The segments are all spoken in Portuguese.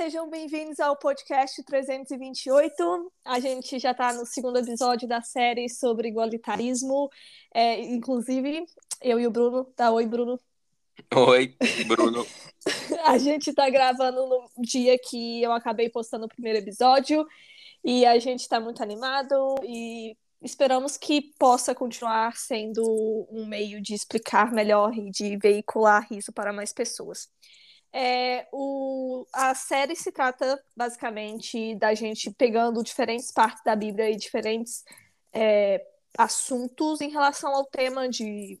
sejam bem-vindos ao podcast 328. A gente já está no segundo episódio da série sobre igualitarismo. É, inclusive, eu e o Bruno. Tá, oi, Bruno. Oi, Bruno. a gente está gravando no dia que eu acabei postando o primeiro episódio e a gente está muito animado e esperamos que possa continuar sendo um meio de explicar melhor e de veicular isso para mais pessoas. É, o, a série se trata basicamente da gente pegando diferentes partes da Bíblia e diferentes é, assuntos em relação ao tema de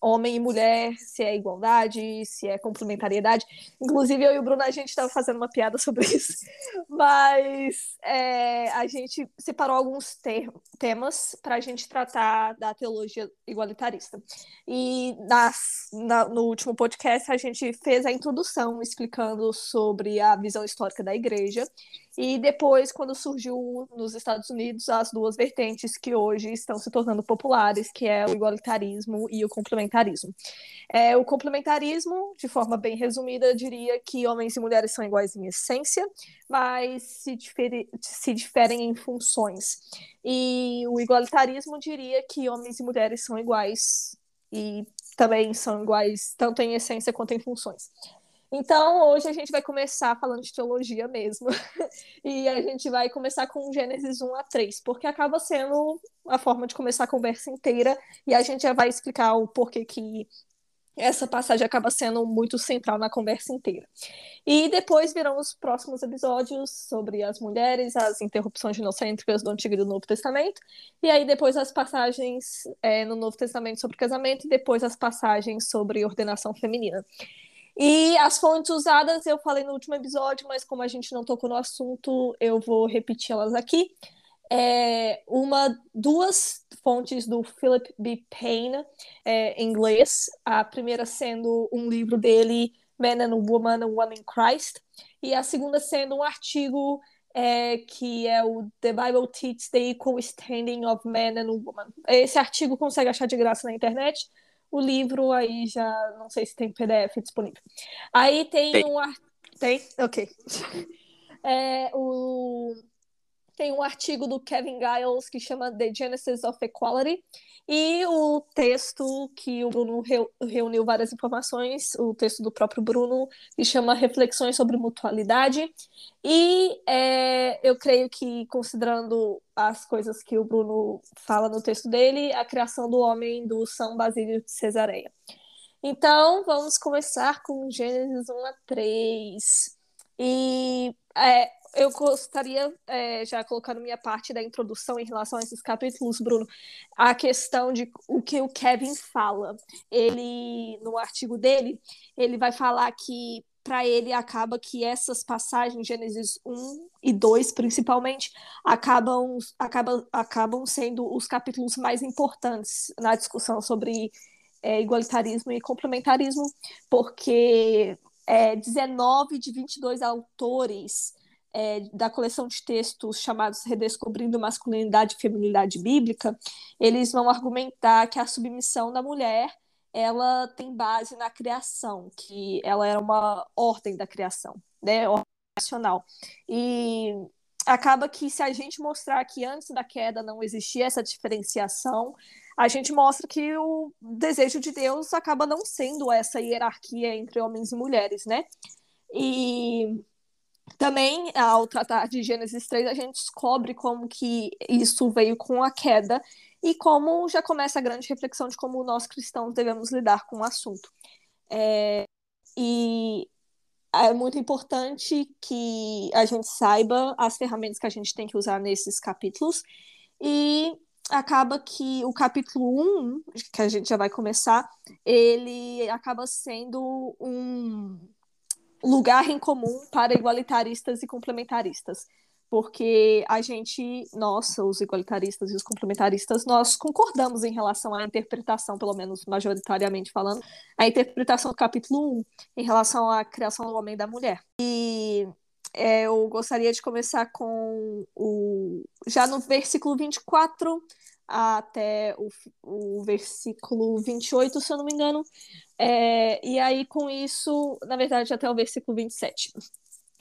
homem e mulher, se é igualdade, se é complementariedade. Inclusive, eu e o Bruno, a gente estava fazendo uma piada sobre isso, mas é, a gente separou alguns ter temas para a gente tratar da teologia igualitarista. E na, no último podcast, a gente fez a introdução explicando sobre a visão histórica da igreja e depois, quando surgiu nos Estados Unidos as duas vertentes que hoje estão se tornando populares, que é o igualitarismo e o complementarismo. É, o complementarismo, de forma bem resumida, diria que homens e mulheres são iguais em essência, mas se, difere, se diferem em funções. E o igualitarismo diria que homens e mulheres são iguais e também são iguais tanto em essência quanto em funções. Então, hoje a gente vai começar falando de teologia mesmo. e a gente vai começar com Gênesis 1 a 3, porque acaba sendo a forma de começar a conversa inteira e a gente já vai explicar o porquê que essa passagem acaba sendo muito central na conversa inteira. E depois virão os próximos episódios sobre as mulheres, as interrupções ginocêntricas do Antigo e do Novo Testamento, e aí depois as passagens é, no Novo Testamento sobre casamento e depois as passagens sobre ordenação feminina. E as fontes usadas eu falei no último episódio, mas como a gente não tocou no assunto, eu vou repetir elas aqui. É uma, duas fontes do Philip B. Payne é, em inglês. A primeira sendo um livro dele, Man and Woman, Woman in Christ, e a segunda sendo um artigo é, que é o The Bible Teaches the Equal Standing of Man and Woman. Esse artigo consegue achar de graça na internet. O livro aí já não sei se tem PDF disponível. Aí tem, tem. um tem, ok. É, o tem um artigo do Kevin Giles que chama The Genesis of Equality e o texto que o Bruno reuniu várias informações, o texto do próprio Bruno, que chama Reflexões sobre Mutualidade. E é, eu creio que, considerando as coisas que o Bruno fala no texto dele, a criação do homem do São Basílio de Cesareia. Então, vamos começar com Gênesis 1 a 3. E é, eu gostaria, é, já colocando minha parte da introdução em relação a esses capítulos, Bruno, a questão de o que o Kevin fala. Ele, no artigo dele, ele vai falar que para ele acaba que essas passagens, Gênesis 1 e 2 principalmente, acabam, acabam, acabam sendo os capítulos mais importantes na discussão sobre é, igualitarismo e complementarismo, porque é, 19 de 22 autores é, da coleção de textos chamados Redescobrindo Masculinidade e Feminilidade Bíblica, eles vão argumentar que a submissão da mulher ela tem base na criação, que ela era uma ordem da criação, né, ordem nacional. E acaba que se a gente mostrar que antes da queda não existia essa diferenciação, a gente mostra que o desejo de Deus acaba não sendo essa hierarquia entre homens e mulheres, né? E também, ao tratar de Gênesis 3, a gente descobre como que isso veio com a queda e como já começa a grande reflexão de como nós cristãos devemos lidar com o assunto. É, e é muito importante que a gente saiba as ferramentas que a gente tem que usar nesses capítulos e acaba que o capítulo 1, que a gente já vai começar, ele acaba sendo um lugar em comum para igualitaristas e complementaristas. Porque a gente, nós, os igualitaristas e os complementaristas, nós concordamos em relação à interpretação, pelo menos majoritariamente falando, a interpretação do capítulo 1 em relação à criação do homem e da mulher. E é, eu gostaria de começar com o. Já no versículo 24 até o, o versículo 28, se eu não me engano, é, e aí, com isso, na verdade, até o versículo 27.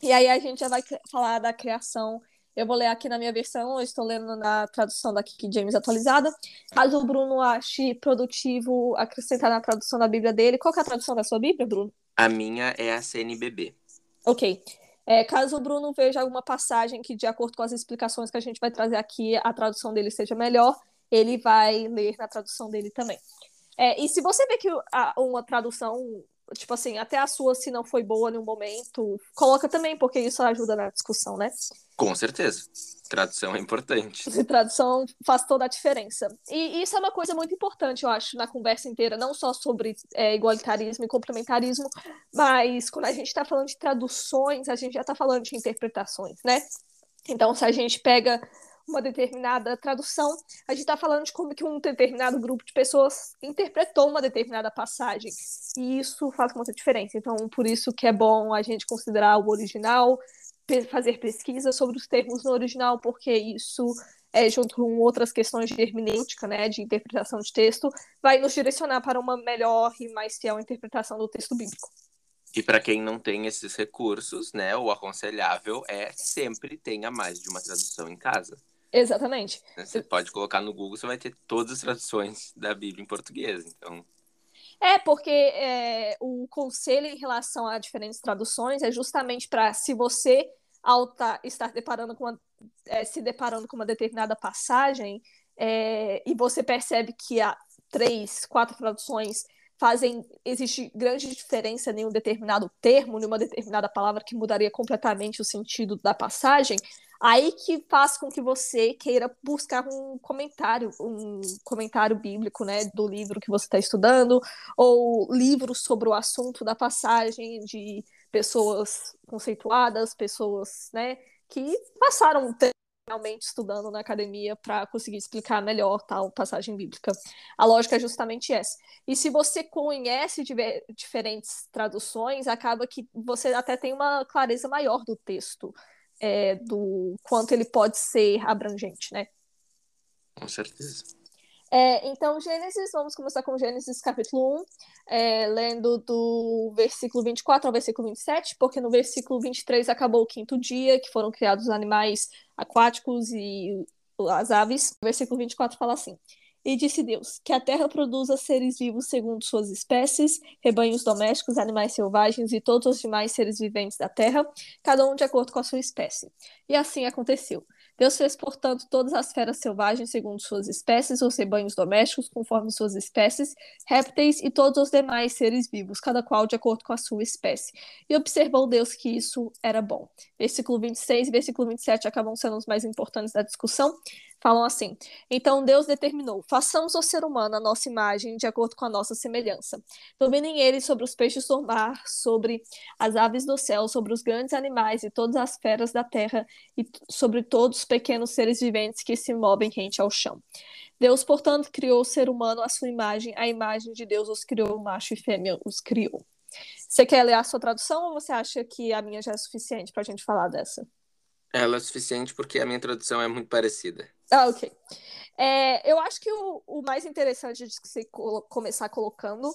E aí a gente já vai falar da criação. Eu vou ler aqui na minha versão, eu estou lendo na tradução da Kiki James atualizada. Caso o Bruno ache produtivo acrescentar na tradução da Bíblia dele, qual é a tradução da sua Bíblia, Bruno? A minha é a CNBB. Ok. É, caso o Bruno veja alguma passagem que, de acordo com as explicações que a gente vai trazer aqui, a tradução dele seja melhor, ele vai ler na tradução dele também. É, e se você vê que a, uma tradução, tipo assim, até a sua, se não foi boa no momento, coloca também, porque isso ajuda na discussão, né? Com certeza. Tradução é importante. Tradução faz toda a diferença. E isso é uma coisa muito importante, eu acho, na conversa inteira, não só sobre é, igualitarismo e complementarismo, mas quando a gente está falando de traduções, a gente já está falando de interpretações, né? Então, se a gente pega uma determinada tradução, a gente está falando de como que um determinado grupo de pessoas interpretou uma determinada passagem. E isso faz muita diferença. Então, por isso que é bom a gente considerar o original, fazer pesquisa sobre os termos no original, porque isso, é, junto com outras questões de hermenêutica, né, de interpretação de texto, vai nos direcionar para uma melhor e mais fiel interpretação do texto bíblico. E para quem não tem esses recursos, né, o aconselhável é sempre tenha mais de uma tradução em casa. Exatamente. Né, você pode colocar no Google, você vai ter todas as traduções da Bíblia em português. Então. É, porque é, o conselho em relação a diferentes traduções é justamente para, se você, ao tá, estar deparando com uma, é, se deparando com uma determinada passagem, é, e você percebe que há três, quatro traduções fazem existe grande diferença em um determinado termo, em uma determinada palavra que mudaria completamente o sentido da passagem, aí que faz com que você queira buscar um comentário, um comentário bíblico, né, do livro que você está estudando, ou livros sobre o assunto da passagem de pessoas conceituadas, pessoas, né, que passaram realmente estudando na academia para conseguir explicar melhor tal passagem bíblica. A lógica é justamente essa. E se você conhece diferentes traduções, acaba que você até tem uma clareza maior do texto, é, do quanto ele pode ser abrangente, né? Com certeza. É, então, Gênesis, vamos começar com Gênesis capítulo 1, é, lendo do versículo 24 ao versículo 27, porque no versículo 23 acabou o quinto dia, que foram criados os animais aquáticos e as aves. O versículo 24 fala assim: E disse Deus: Que a terra produza seres vivos segundo suas espécies, rebanhos domésticos, animais selvagens e todos os demais seres viventes da terra, cada um de acordo com a sua espécie. E assim aconteceu. Deus fez, portanto, todas as feras selvagens segundo suas espécies, os rebanhos domésticos conforme suas espécies, répteis e todos os demais seres vivos, cada qual de acordo com a sua espécie. E observou Deus que isso era bom. Versículo 26 e versículo 27 acabam sendo os mais importantes da discussão falam assim: Então Deus determinou: façamos o ser humano a nossa imagem, de acordo com a nossa semelhança. Dominem eles sobre os peixes do mar, sobre as aves do céu, sobre os grandes animais e todas as feras da terra, e sobre todos os pequenos seres viventes que se movem rente ao chão. Deus, portanto, criou o ser humano à sua imagem, a imagem de Deus os criou, macho e fêmea os criou. Você quer ler a sua tradução ou você acha que a minha já é suficiente para a gente falar dessa? Ela é suficiente porque a minha tradução é muito parecida. Ah, ok. É, eu acho que o, o mais interessante de se colo começar colocando,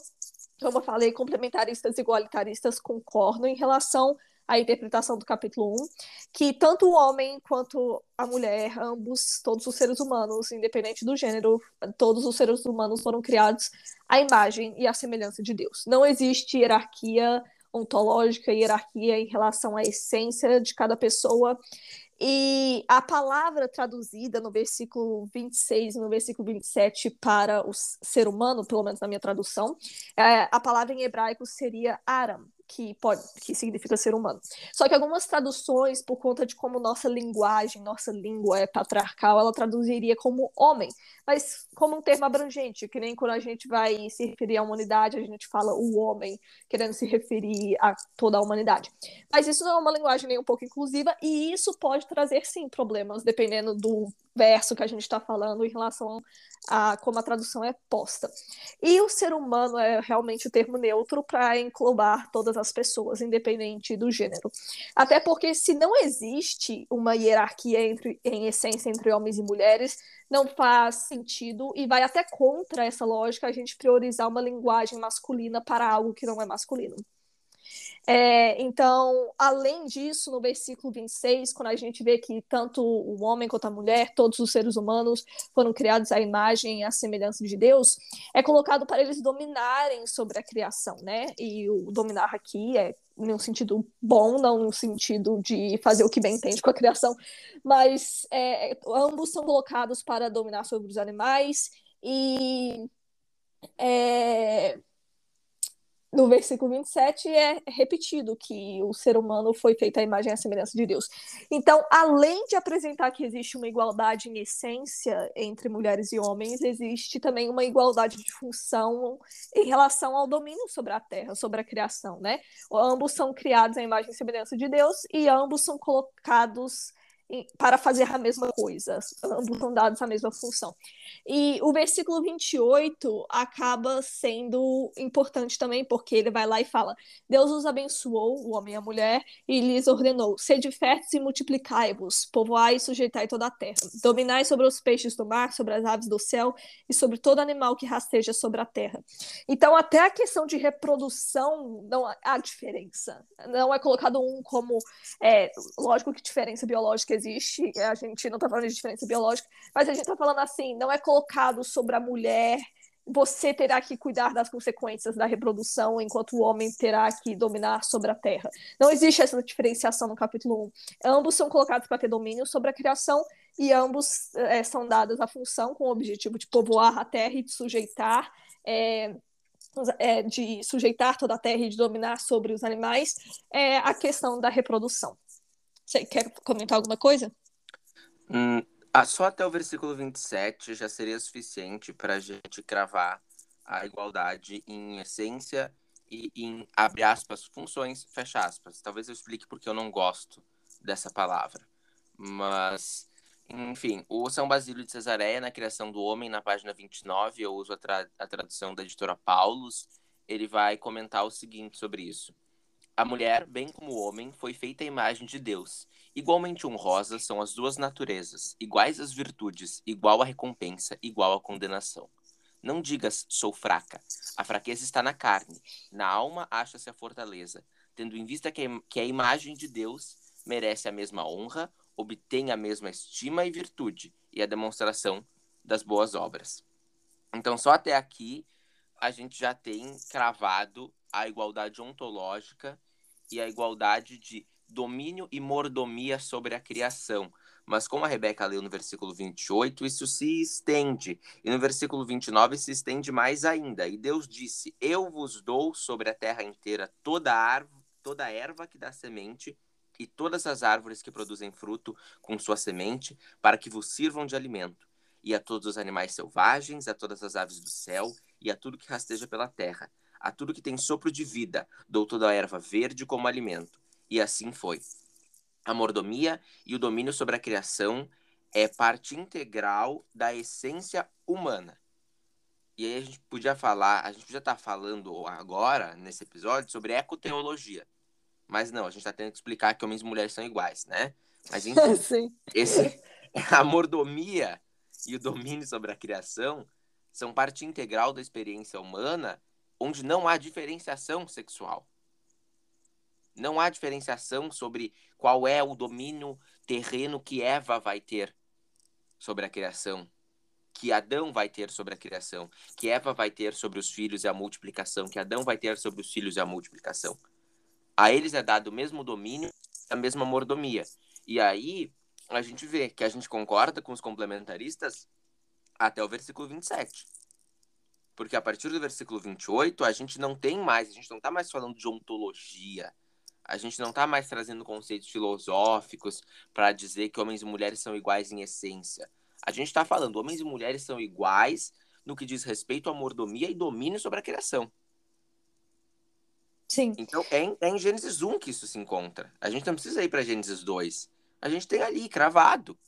como eu falei, complementaristas e igualitaristas concordam em relação à interpretação do capítulo 1, que tanto o homem quanto a mulher, ambos, todos os seres humanos, independente do gênero, todos os seres humanos foram criados à imagem e à semelhança de Deus. Não existe hierarquia ontológica, hierarquia em relação à essência de cada pessoa. E a palavra traduzida no versículo 26 e no versículo 27 para o ser humano, pelo menos na minha tradução, é, a palavra em hebraico seria Aram, que pode que significa ser humano. Só que algumas traduções, por conta de como nossa linguagem, nossa língua é patriarcal, ela traduziria como homem, mas como um termo abrangente, que nem quando a gente vai se referir à humanidade, a gente fala o homem, querendo se referir a toda a humanidade. Mas isso não é uma linguagem nem um pouco inclusiva e isso pode trazer sim problemas, dependendo do verso que a gente está falando em relação a como a tradução é posta. E o ser humano é realmente o termo neutro para englobar todas as pessoas, independente do gênero. Até porque se não existe uma hierarquia entre, em essência entre homens e mulheres, não faz sentido e vai até contra essa lógica a gente priorizar uma linguagem masculina para algo que não é masculino. É, então, além disso, no versículo 26, quando a gente vê que tanto o homem quanto a mulher, todos os seres humanos foram criados à imagem e à semelhança de Deus, é colocado para eles dominarem sobre a criação, né? E o dominar aqui é num sentido bom, não no sentido de fazer o que bem entende com a criação, mas é, ambos são colocados para dominar sobre os animais e é, no versículo 27 é repetido que o ser humano foi feito à imagem e à semelhança de Deus. Então, além de apresentar que existe uma igualdade em essência entre mulheres e homens, existe também uma igualdade de função em relação ao domínio sobre a terra, sobre a criação, né? Ambos são criados à imagem e semelhança de Deus e ambos são colocados para fazer a mesma coisa, ambos são dados a mesma função. E o versículo 28 acaba sendo importante também, porque ele vai lá e fala: Deus os abençoou, o homem e a mulher, e lhes ordenou: sede férteis e multiplicai-vos, povoai e sujeitai toda a terra, dominai sobre os peixes do mar, sobre as aves do céu e sobre todo animal que rasteja sobre a terra. Então, até a questão de reprodução não há diferença. Não é colocado um como. É, lógico que diferença biológica existe, a gente não está falando de diferença biológica, mas a gente está falando assim, não é colocado sobre a mulher, você terá que cuidar das consequências da reprodução, enquanto o homem terá que dominar sobre a terra. Não existe essa diferenciação no capítulo 1. Ambos são colocados para ter domínio sobre a criação e ambos é, são dados a função com o objetivo de povoar a terra e de sujeitar. É, de sujeitar toda a terra e de dominar sobre os animais, é a questão da reprodução. Você quer comentar alguma coisa? Hum, ah, só até o versículo 27 já seria suficiente para a gente cravar a igualdade em essência e em, abre aspas, funções, fecha aspas. Talvez eu explique porque eu não gosto dessa palavra. Mas, enfim, o São Basílio de Cesareia, na criação do homem, na página 29, eu uso a, tra a tradução da editora Paulus, ele vai comentar o seguinte sobre isso. A mulher, bem como o homem, foi feita à imagem de Deus. Igualmente honrosas são as duas naturezas, iguais as virtudes, igual a recompensa, igual a condenação. Não digas, sou fraca. A fraqueza está na carne. Na alma acha-se a fortaleza. Tendo em vista que a imagem de Deus merece a mesma honra, obtém a mesma estima e virtude, e a demonstração das boas obras. Então, só até aqui, a gente já tem cravado a igualdade ontológica e a igualdade de domínio e mordomia sobre a criação. Mas como a Rebeca leu no versículo 28, isso se estende. E no versículo 29 se estende mais ainda. E Deus disse: Eu vos dou sobre a terra inteira toda árvore, toda erva que dá semente e todas as árvores que produzem fruto com sua semente, para que vos sirvam de alimento. E a todos os animais selvagens, a todas as aves do céu e a tudo que rasteja pela terra a tudo que tem sopro de vida, dou toda a erva verde como alimento. E assim foi. A mordomia e o domínio sobre a criação é parte integral da essência humana. E aí a gente podia falar, a gente podia estar tá falando agora, nesse episódio, sobre ecoteologia. Mas não, a gente está tendo que explicar que homens e mulheres são iguais, né? Mas enfim, esse, a mordomia e o domínio sobre a criação são parte integral da experiência humana onde não há diferenciação sexual. Não há diferenciação sobre qual é o domínio terreno que Eva vai ter sobre a criação, que Adão vai ter sobre a criação, que Eva vai ter sobre os filhos e a multiplicação, que Adão vai ter sobre os filhos e a multiplicação. A eles é dado o mesmo domínio, a mesma mordomia. E aí a gente vê que a gente concorda com os complementaristas até o versículo 27. Porque a partir do versículo 28, a gente não tem mais, a gente não está mais falando de ontologia. A gente não está mais trazendo conceitos filosóficos para dizer que homens e mulheres são iguais em essência. A gente está falando, homens e mulheres são iguais no que diz respeito à mordomia e domínio sobre a criação. Sim. Então, é em, é em Gênesis 1 que isso se encontra. A gente não precisa ir para Gênesis 2. A gente tem ali, cravado.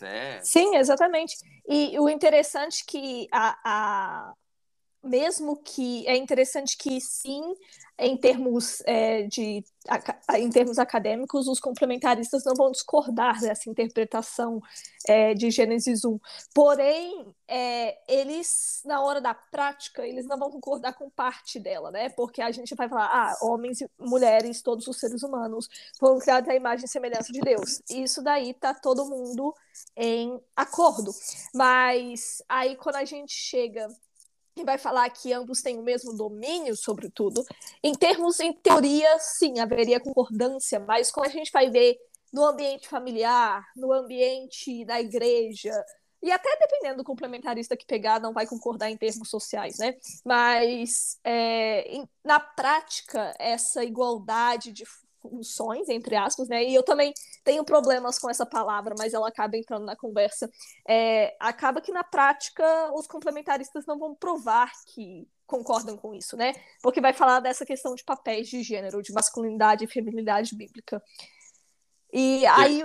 Né? Sim, exatamente. E o interessante é que a, a, mesmo que é interessante que sim, em termos é, de em termos acadêmicos, os complementaristas não vão discordar dessa interpretação é, de Gênesis 1. Porém, é, eles, na hora da prática, eles não vão concordar com parte dela, né? Porque a gente vai falar, ah, homens e mulheres, todos os seres humanos foram criados à imagem e semelhança de Deus. Isso daí tá todo mundo em acordo. Mas aí quando a gente chega e vai falar que ambos têm o mesmo domínio sobre tudo. Em termos, em teoria, sim, haveria concordância, mas como a gente vai ver no ambiente familiar, no ambiente da igreja, e até dependendo do complementarista que pegar, não vai concordar em termos sociais, né? Mas é, na prática, essa igualdade de funções, entre aspas, né? E eu também tenho problemas com essa palavra, mas ela acaba entrando na conversa. É, acaba que na prática os complementaristas não vão provar que concordam com isso, né? Porque vai falar dessa questão de papéis de gênero, de masculinidade e feminilidade bíblica. E aí.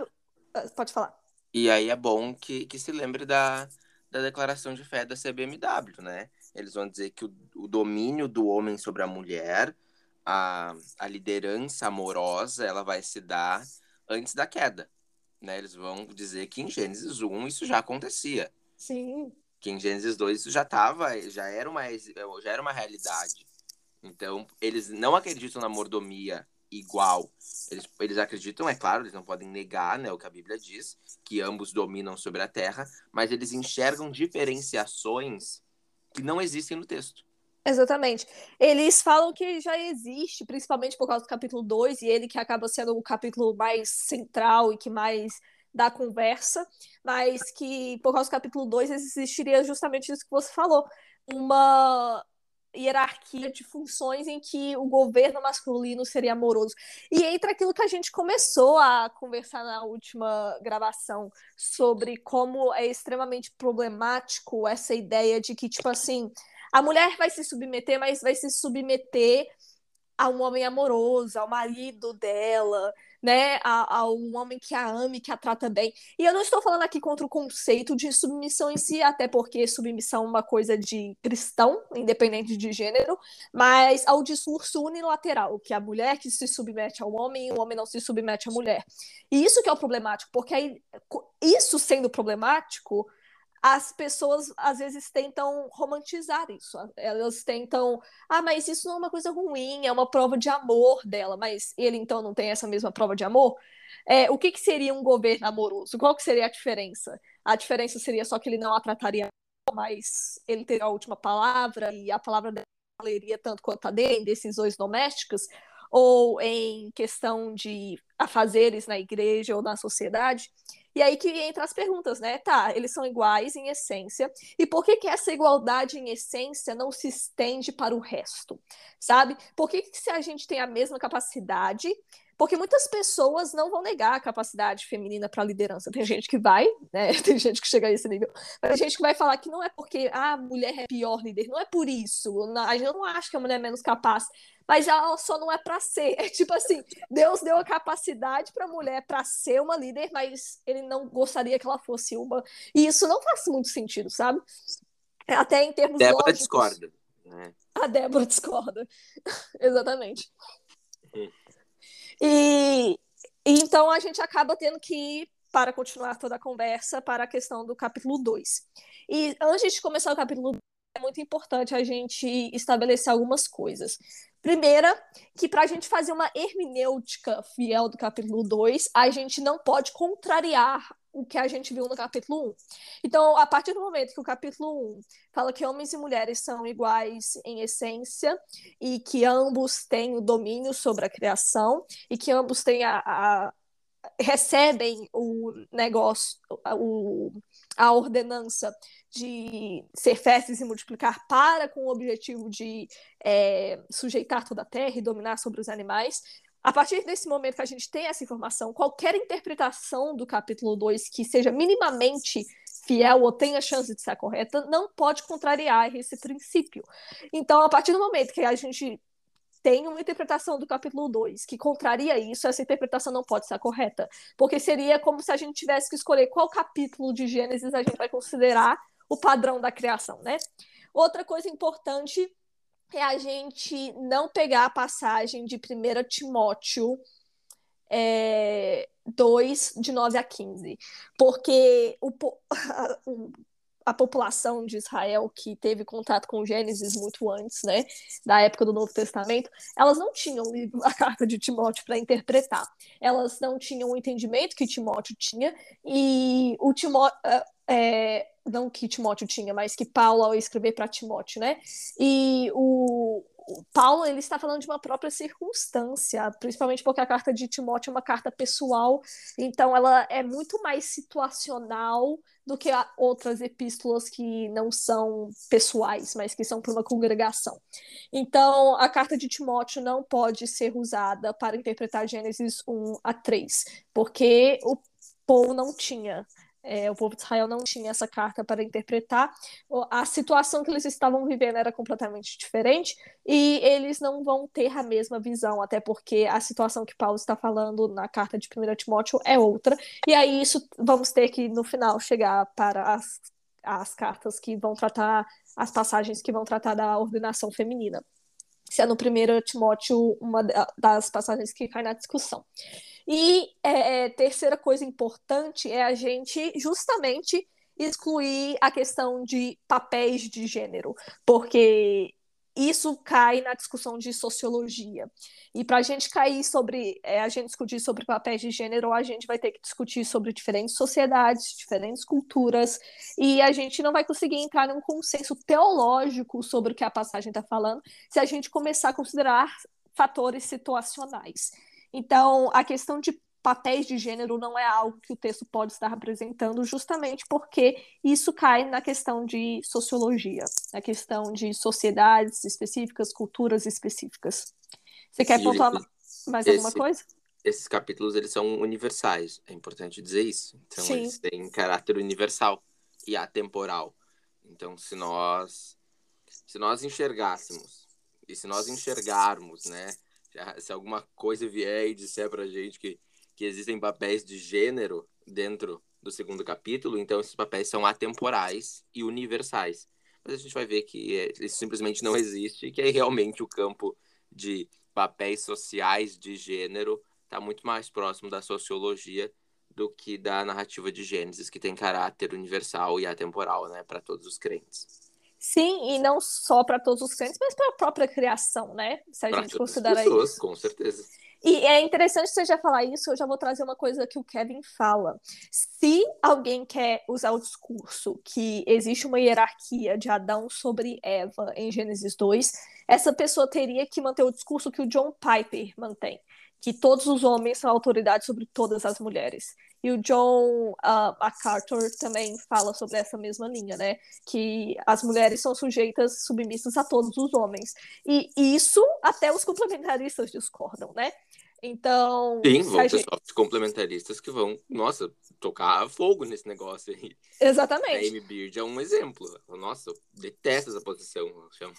Ah, pode falar. E aí é bom que, que se lembre da, da declaração de fé da CBMW, né? Eles vão dizer que o, o domínio do homem sobre a mulher a, a liderança amorosa ela vai se dar antes da queda. Né? Eles vão dizer que em Gênesis 1 isso já acontecia. Sim. Que em Gênesis 2 isso já estava, já era uma já era uma realidade. Então, eles não acreditam na mordomia igual. Eles, eles acreditam, é claro, eles não podem negar né, o que a Bíblia diz, que ambos dominam sobre a terra, mas eles enxergam diferenciações que não existem no texto. Exatamente. Eles falam que já existe, principalmente por causa do capítulo 2, e ele que acaba sendo o capítulo mais central e que mais dá conversa, mas que por causa do capítulo 2 existiria justamente isso que você falou, uma hierarquia de funções em que o governo masculino seria amoroso. E entra aquilo que a gente começou a conversar na última gravação sobre como é extremamente problemático essa ideia de que, tipo assim, a mulher vai se submeter, mas vai se submeter a um homem amoroso, ao marido dela, né, a, a, um homem que a ame, que a trata bem. E eu não estou falando aqui contra o conceito de submissão em si, até porque submissão é uma coisa de cristão, independente de gênero, mas ao discurso unilateral, que a mulher que se submete ao homem e o homem não se submete à mulher. E isso que é o problemático, porque aí, isso sendo problemático, as pessoas às vezes tentam romantizar isso. Elas tentam, ah, mas isso não é uma coisa ruim, é uma prova de amor dela, mas ele então não tem essa mesma prova de amor? É, o que, que seria um governo amoroso? Qual que seria a diferença? A diferença seria só que ele não a trataria, mas ele teria a última palavra e a palavra dela valeria tanto quanto a dele em decisões domésticas ou em questão de afazeres na igreja ou na sociedade. E aí que entra as perguntas, né? Tá, eles são iguais em essência. E por que, que essa igualdade em essência não se estende para o resto? Sabe? Por que, que se a gente tem a mesma capacidade, porque muitas pessoas não vão negar a capacidade feminina para liderança. Tem gente que vai, né? Tem gente que chega a esse nível. Mas tem gente que vai falar que não é porque ah, a mulher é pior líder, não é por isso. A gente não acha que a mulher é menos capaz mas ela só não é para ser. É tipo assim, Deus deu a capacidade para a mulher para ser uma líder, mas ele não gostaria que ela fosse uma. E isso não faz muito sentido, sabe? Até em termos Débora lógicos. discorda. Né? A Débora discorda. Exatamente. E, e então a gente acaba tendo que ir para continuar toda a conversa para a questão do capítulo 2. E antes de começar o capítulo 2, é muito importante a gente estabelecer algumas coisas. Primeira, que para a gente fazer uma hermenêutica fiel do capítulo 2, a gente não pode contrariar o que a gente viu no capítulo 1. Então, a partir do momento que o capítulo 1 fala que homens e mulheres são iguais em essência e que ambos têm o domínio sobre a criação e que ambos têm a, a recebem o negócio, o, a ordenança de ser férteis e multiplicar para com o objetivo de é, sujeitar toda a terra e dominar sobre os animais. A partir desse momento que a gente tem essa informação, qualquer interpretação do capítulo 2 que seja minimamente fiel ou tenha chance de ser correta, não pode contrariar esse princípio. Então, a partir do momento que a gente tem uma interpretação do capítulo 2 que contraria isso, essa interpretação não pode ser correta. Porque seria como se a gente tivesse que escolher qual capítulo de Gênesis a gente vai considerar o padrão da criação, né? Outra coisa importante é a gente não pegar a passagem de 1 Timóteo é, 2, de 9 a 15. Porque o, a população de Israel que teve contato com Gênesis muito antes, né, da época do Novo Testamento, elas não tinham a carta de Timóteo para interpretar. Elas não tinham o entendimento que Timóteo tinha e o Timóteo é, é, não que Timóteo tinha, mas que Paulo ao escrever para Timóteo, né? E o, o Paulo ele está falando de uma própria circunstância, principalmente porque a carta de Timóteo é uma carta pessoal, então ela é muito mais situacional do que outras epístolas que não são pessoais, mas que são para uma congregação. Então, a carta de Timóteo não pode ser usada para interpretar Gênesis 1 a 3, porque o Paul não tinha é, o povo de Israel não tinha essa carta para interpretar. A situação que eles estavam vivendo era completamente diferente e eles não vão ter a mesma visão, até porque a situação que Paulo está falando na carta de 1 Timóteo é outra. E aí isso vamos ter que, no final, chegar para as, as cartas que vão tratar, as passagens que vão tratar da ordenação feminina. Se é no 1 Timóteo uma das passagens que cai na discussão. E é, é, terceira coisa importante é a gente justamente excluir a questão de papéis de gênero, porque isso cai na discussão de sociologia. E para a gente cair sobre, é, a gente discutir sobre papéis de gênero, a gente vai ter que discutir sobre diferentes sociedades, diferentes culturas, e a gente não vai conseguir entrar num consenso teológico sobre o que a passagem está falando se a gente começar a considerar fatores situacionais. Então, a questão de papéis de gênero não é algo que o texto pode estar representando, justamente porque isso cai na questão de sociologia, na questão de sociedades específicas, culturas específicas. Você quer pontuar mais alguma coisa? Esses capítulos eles são universais, é importante dizer isso. Então Sim. eles têm caráter universal e atemporal. Então se nós se nós enxergássemos e se nós enxergarmos, né, se alguma coisa vier e disser pra gente que, que existem papéis de gênero dentro do segundo capítulo, então esses papéis são atemporais e universais. Mas a gente vai ver que é, isso simplesmente não existe, que aí realmente o campo de papéis sociais de gênero está muito mais próximo da sociologia do que da narrativa de Gênesis, que tem caráter universal e atemporal, né, para todos os crentes. Sim, e não só para todos os clientes, mas para a própria criação, né? Se a pra gente considerar pessoas, isso. Com certeza. E é interessante você já falar isso, eu já vou trazer uma coisa que o Kevin fala. Se alguém quer usar o discurso que existe uma hierarquia de Adão sobre Eva em Gênesis 2, essa pessoa teria que manter o discurso que o John Piper mantém, que todos os homens são autoridade sobre todas as mulheres. E o John uh, MacArthur também fala sobre essa mesma linha, né? Que as mulheres são sujeitas, submissas a todos os homens. E isso até os complementaristas discordam, né? Então. Sim, vão gente... complementaristas que vão, nossa, tocar fogo nesse negócio aí. Exatamente. A Amy Beard é um exemplo. Nossa, eu detesto essa posição. Chamo.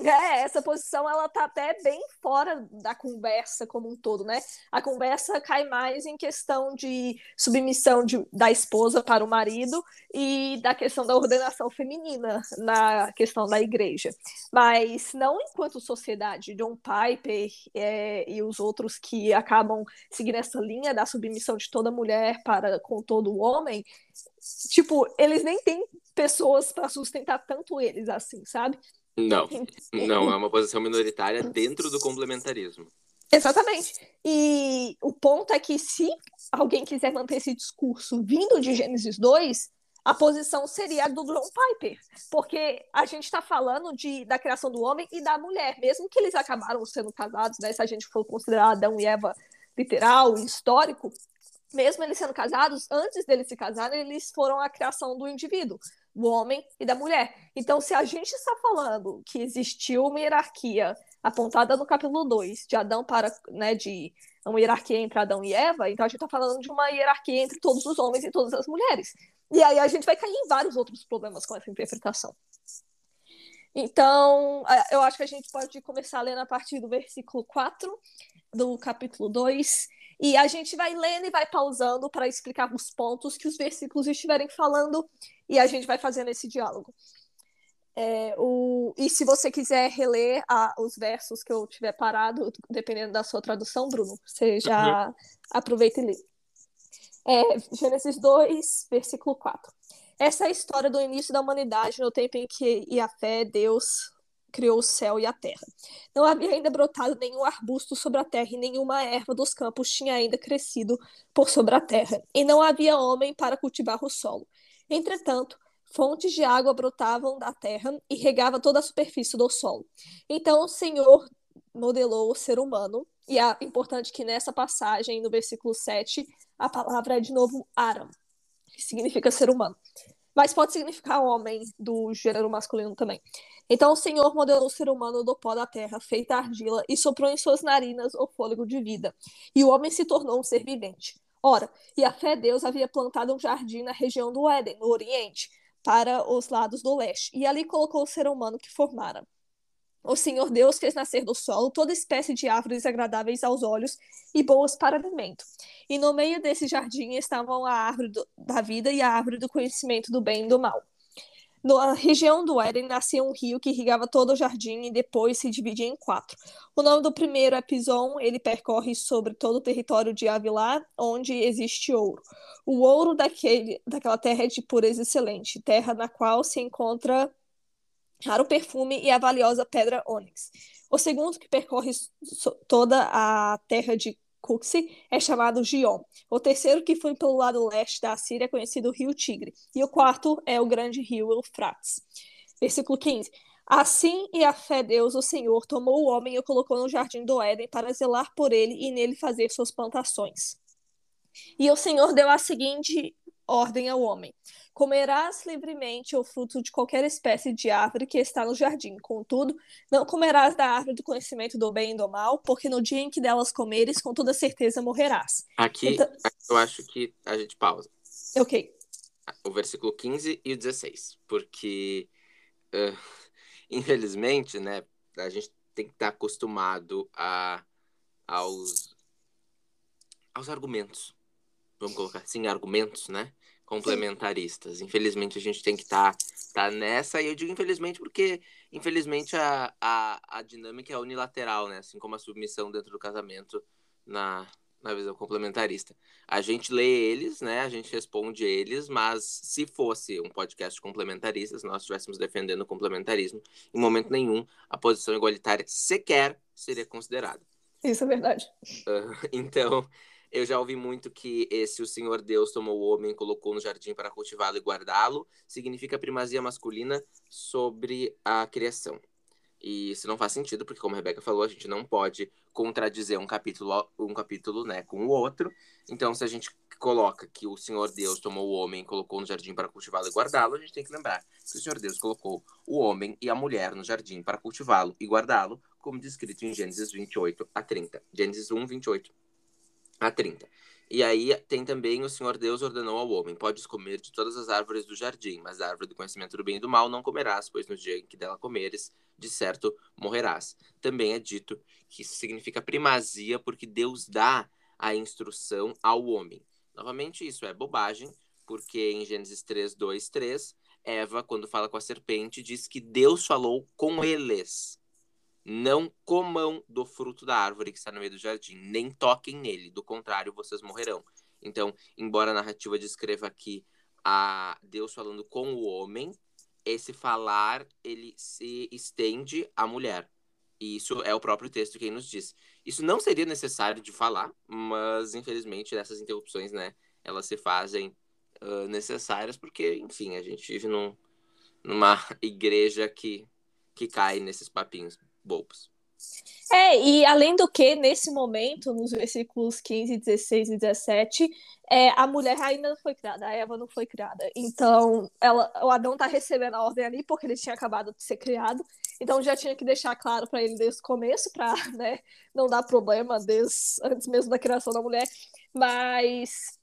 É, essa posição ela tá até bem fora da conversa como um todo, né? A conversa cai mais em questão de submissão de, da esposa para o marido e da questão da ordenação feminina na questão da igreja. Mas não enquanto sociedade. John Piper é, e os outros que acabam seguindo essa linha da submissão de toda mulher para com todo homem, tipo, eles nem têm pessoas para sustentar tanto eles assim, sabe? Não, não, é uma posição minoritária dentro do complementarismo. Exatamente. E o ponto é que se alguém quiser manter esse discurso vindo de Gênesis 2, a posição seria a do John Piper, porque a gente está falando de, da criação do homem e da mulher, mesmo que eles acabaram sendo casados, né? Se a gente for considerar Adão e Eva literal, histórico, mesmo eles sendo casados, antes deles se casarem, eles foram a criação do indivíduo do homem e da mulher. Então, se a gente está falando que existiu uma hierarquia apontada no capítulo 2, de Adão para, né, de uma hierarquia entre Adão e Eva, então a gente está falando de uma hierarquia entre todos os homens e todas as mulheres. E aí a gente vai cair em vários outros problemas com essa interpretação. Então, eu acho que a gente pode começar lendo a partir do versículo 4 do capítulo 2 e a gente vai lendo e vai pausando para explicar os pontos que os versículos estiverem falando e a gente vai fazendo esse diálogo. É, o... E se você quiser reler a, os versos que eu tiver parado, dependendo da sua tradução, Bruno, você já uhum. aproveita e lê. É, Gênesis 2, versículo 4. Essa é a história do início da humanidade, no tempo em que Yahvé, Deus, criou o céu e a terra. Não havia ainda brotado nenhum arbusto sobre a terra, e nenhuma erva dos campos tinha ainda crescido por sobre a terra, e não havia homem para cultivar o solo. Entretanto, fontes de água brotavam da terra e regava toda a superfície do solo. Então o Senhor modelou o ser humano, e é importante que nessa passagem, no versículo 7, a palavra é de novo Aram, que significa ser humano. Mas pode significar homem do gênero masculino também. Então o Senhor modelou o ser humano do pó da terra, feita argila, e soprou em suas narinas o fôlego de vida. E o homem se tornou um ser vivente. Ora, e a fé Deus havia plantado um jardim na região do Éden, no Oriente, para os lados do leste, e ali colocou o ser humano que formara. O Senhor Deus fez nascer do solo toda espécie de árvores agradáveis aos olhos e boas para alimento. E no meio desse jardim estavam a árvore do, da vida e a árvore do conhecimento do bem e do mal. Na região do Éden nascia um rio que irrigava todo o jardim e depois se dividia em quatro. O nome do primeiro é Pison, ele percorre sobre todo o território de Avilá, onde existe ouro. O ouro daquele, daquela terra é de pureza excelente, terra na qual se encontra raro perfume e a valiosa pedra ônix. O segundo, que percorre toda a terra de Cuxi, é chamado Gion. O terceiro, que foi pelo lado leste da Síria, é conhecido Rio Tigre. E o quarto é o grande rio Eufrates. Versículo 15. Assim e a fé Deus, o Senhor, tomou o homem e o colocou no jardim do Éden para zelar por ele e nele fazer suas plantações. E o Senhor deu a seguinte ordem ao homem: Comerás livremente o fruto de qualquer espécie de árvore que está no jardim. Contudo, não comerás da árvore do conhecimento do bem e do mal, porque no dia em que delas comeres, com toda certeza morrerás. Aqui, então... eu acho que a gente pausa. Ok. O versículo 15 e o 16. Porque, uh, infelizmente, né, a gente tem que estar acostumado a, aos, aos argumentos. Vamos colocar assim, argumentos, né? complementaristas. Infelizmente, a gente tem que estar tá, tá nessa, e eu digo infelizmente porque, infelizmente, a, a, a dinâmica é unilateral, né? Assim como a submissão dentro do casamento na, na visão complementarista. A gente lê eles, né? A gente responde eles, mas se fosse um podcast complementarista, se nós estivéssemos defendendo o complementarismo, em momento nenhum a posição igualitária sequer seria considerada. Isso é verdade. Uh, então, eu já ouvi muito que esse o Senhor Deus tomou o homem e colocou no jardim para cultivá-lo e guardá-lo, significa primazia masculina sobre a criação. E isso não faz sentido, porque como a Rebeca falou, a gente não pode contradizer um capítulo, um capítulo né, com o outro. Então, se a gente coloca que o Senhor Deus tomou o homem e colocou no jardim para cultivá-lo e guardá-lo, a gente tem que lembrar que o Senhor Deus colocou o homem e a mulher no jardim para cultivá-lo e guardá-lo, como descrito em Gênesis 28 a 30. Gênesis 1, 28 a 30. E aí tem também o Senhor Deus ordenou ao homem: Podes comer de todas as árvores do jardim, mas da árvore do conhecimento do bem e do mal não comerás, pois no dia em que dela comeres, de certo morrerás. Também é dito que isso significa primazia, porque Deus dá a instrução ao homem. Novamente, isso é bobagem, porque em Gênesis 3, 2, 3, Eva, quando fala com a serpente, diz que Deus falou com eles. Não comam do fruto da árvore que está no meio do jardim, nem toquem nele, do contrário, vocês morrerão. Então, embora a narrativa descreva aqui a Deus falando com o homem, esse falar ele se estende à mulher. E isso é o próprio texto quem nos diz. Isso não seria necessário de falar, mas infelizmente essas interrupções, né, elas se fazem uh, necessárias porque, enfim, a gente vive num, numa igreja que, que cai nesses papinhos bobos. É, e além do que, nesse momento, nos versículos 15, 16 e 17, é, a mulher ainda não foi criada, a Eva não foi criada. Então, ela, o Adão está recebendo a ordem ali porque ele tinha acabado de ser criado. Então, já tinha que deixar claro para ele desde o começo, para né, não dar problema desde, antes mesmo da criação da mulher. Mas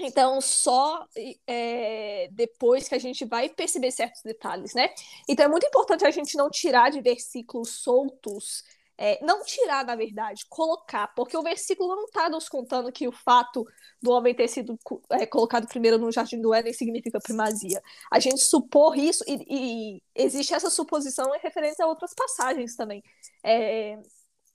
então, só é, depois que a gente vai perceber certos detalhes, né? Então, é muito importante a gente não tirar de versículos soltos É, não tirar, na verdade, colocar, porque o versículo não está nos contando que o fato do homem ter sido é, colocado primeiro no jardim do Éden significa primazia. A gente supor isso, e, e existe essa suposição em referência a outras passagens também. É,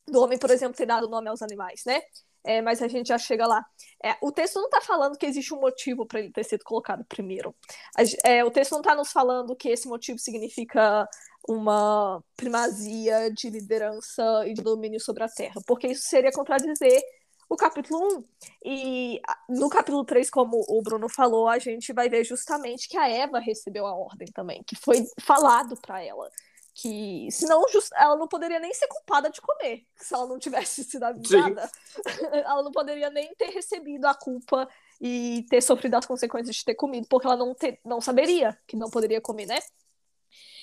do homem, por exemplo, ter dado nome aos animais, né? É, mas a gente já chega lá. É, o texto não está falando que existe um motivo para ele ter sido colocado primeiro. É, o texto não está nos falando que esse motivo significa uma primazia de liderança e de domínio sobre a terra, porque isso seria contradizer o capítulo 1. E no capítulo 3, como o Bruno falou, a gente vai ver justamente que a Eva recebeu a ordem também, que foi falado para ela que senão ela não poderia nem ser culpada de comer se ela não tivesse sido avisada. ela não poderia nem ter recebido a culpa e ter sofrido as consequências de ter comido, porque ela não, ter, não saberia que não poderia comer, né?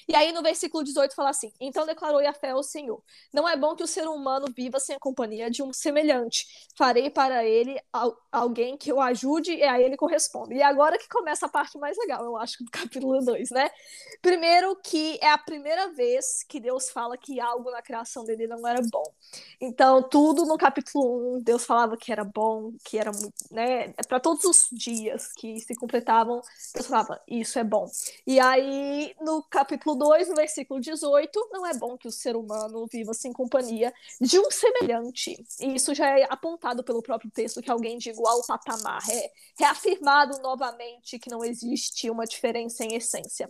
E aí no versículo 18 fala assim: Então declarou Yahvé ao Senhor: Não é bom que o ser humano viva sem a companhia de um semelhante. Farei para ele alguém que o ajude e a ele corresponde. E agora que começa a parte mais legal, eu acho, do capítulo 2, né? Primeiro que é a primeira vez que Deus fala que algo na criação dele não era bom. Então, tudo no capítulo 1, Deus falava que era bom, que era muito, né? É para todos os dias que se completavam, Deus falava, isso é bom. E aí, no capítulo capítulo 2, no versículo 18, não é bom que o ser humano viva sem companhia de um semelhante. E isso já é apontado pelo próprio texto, que alguém de igual patamar. É reafirmado novamente que não existe uma diferença em essência.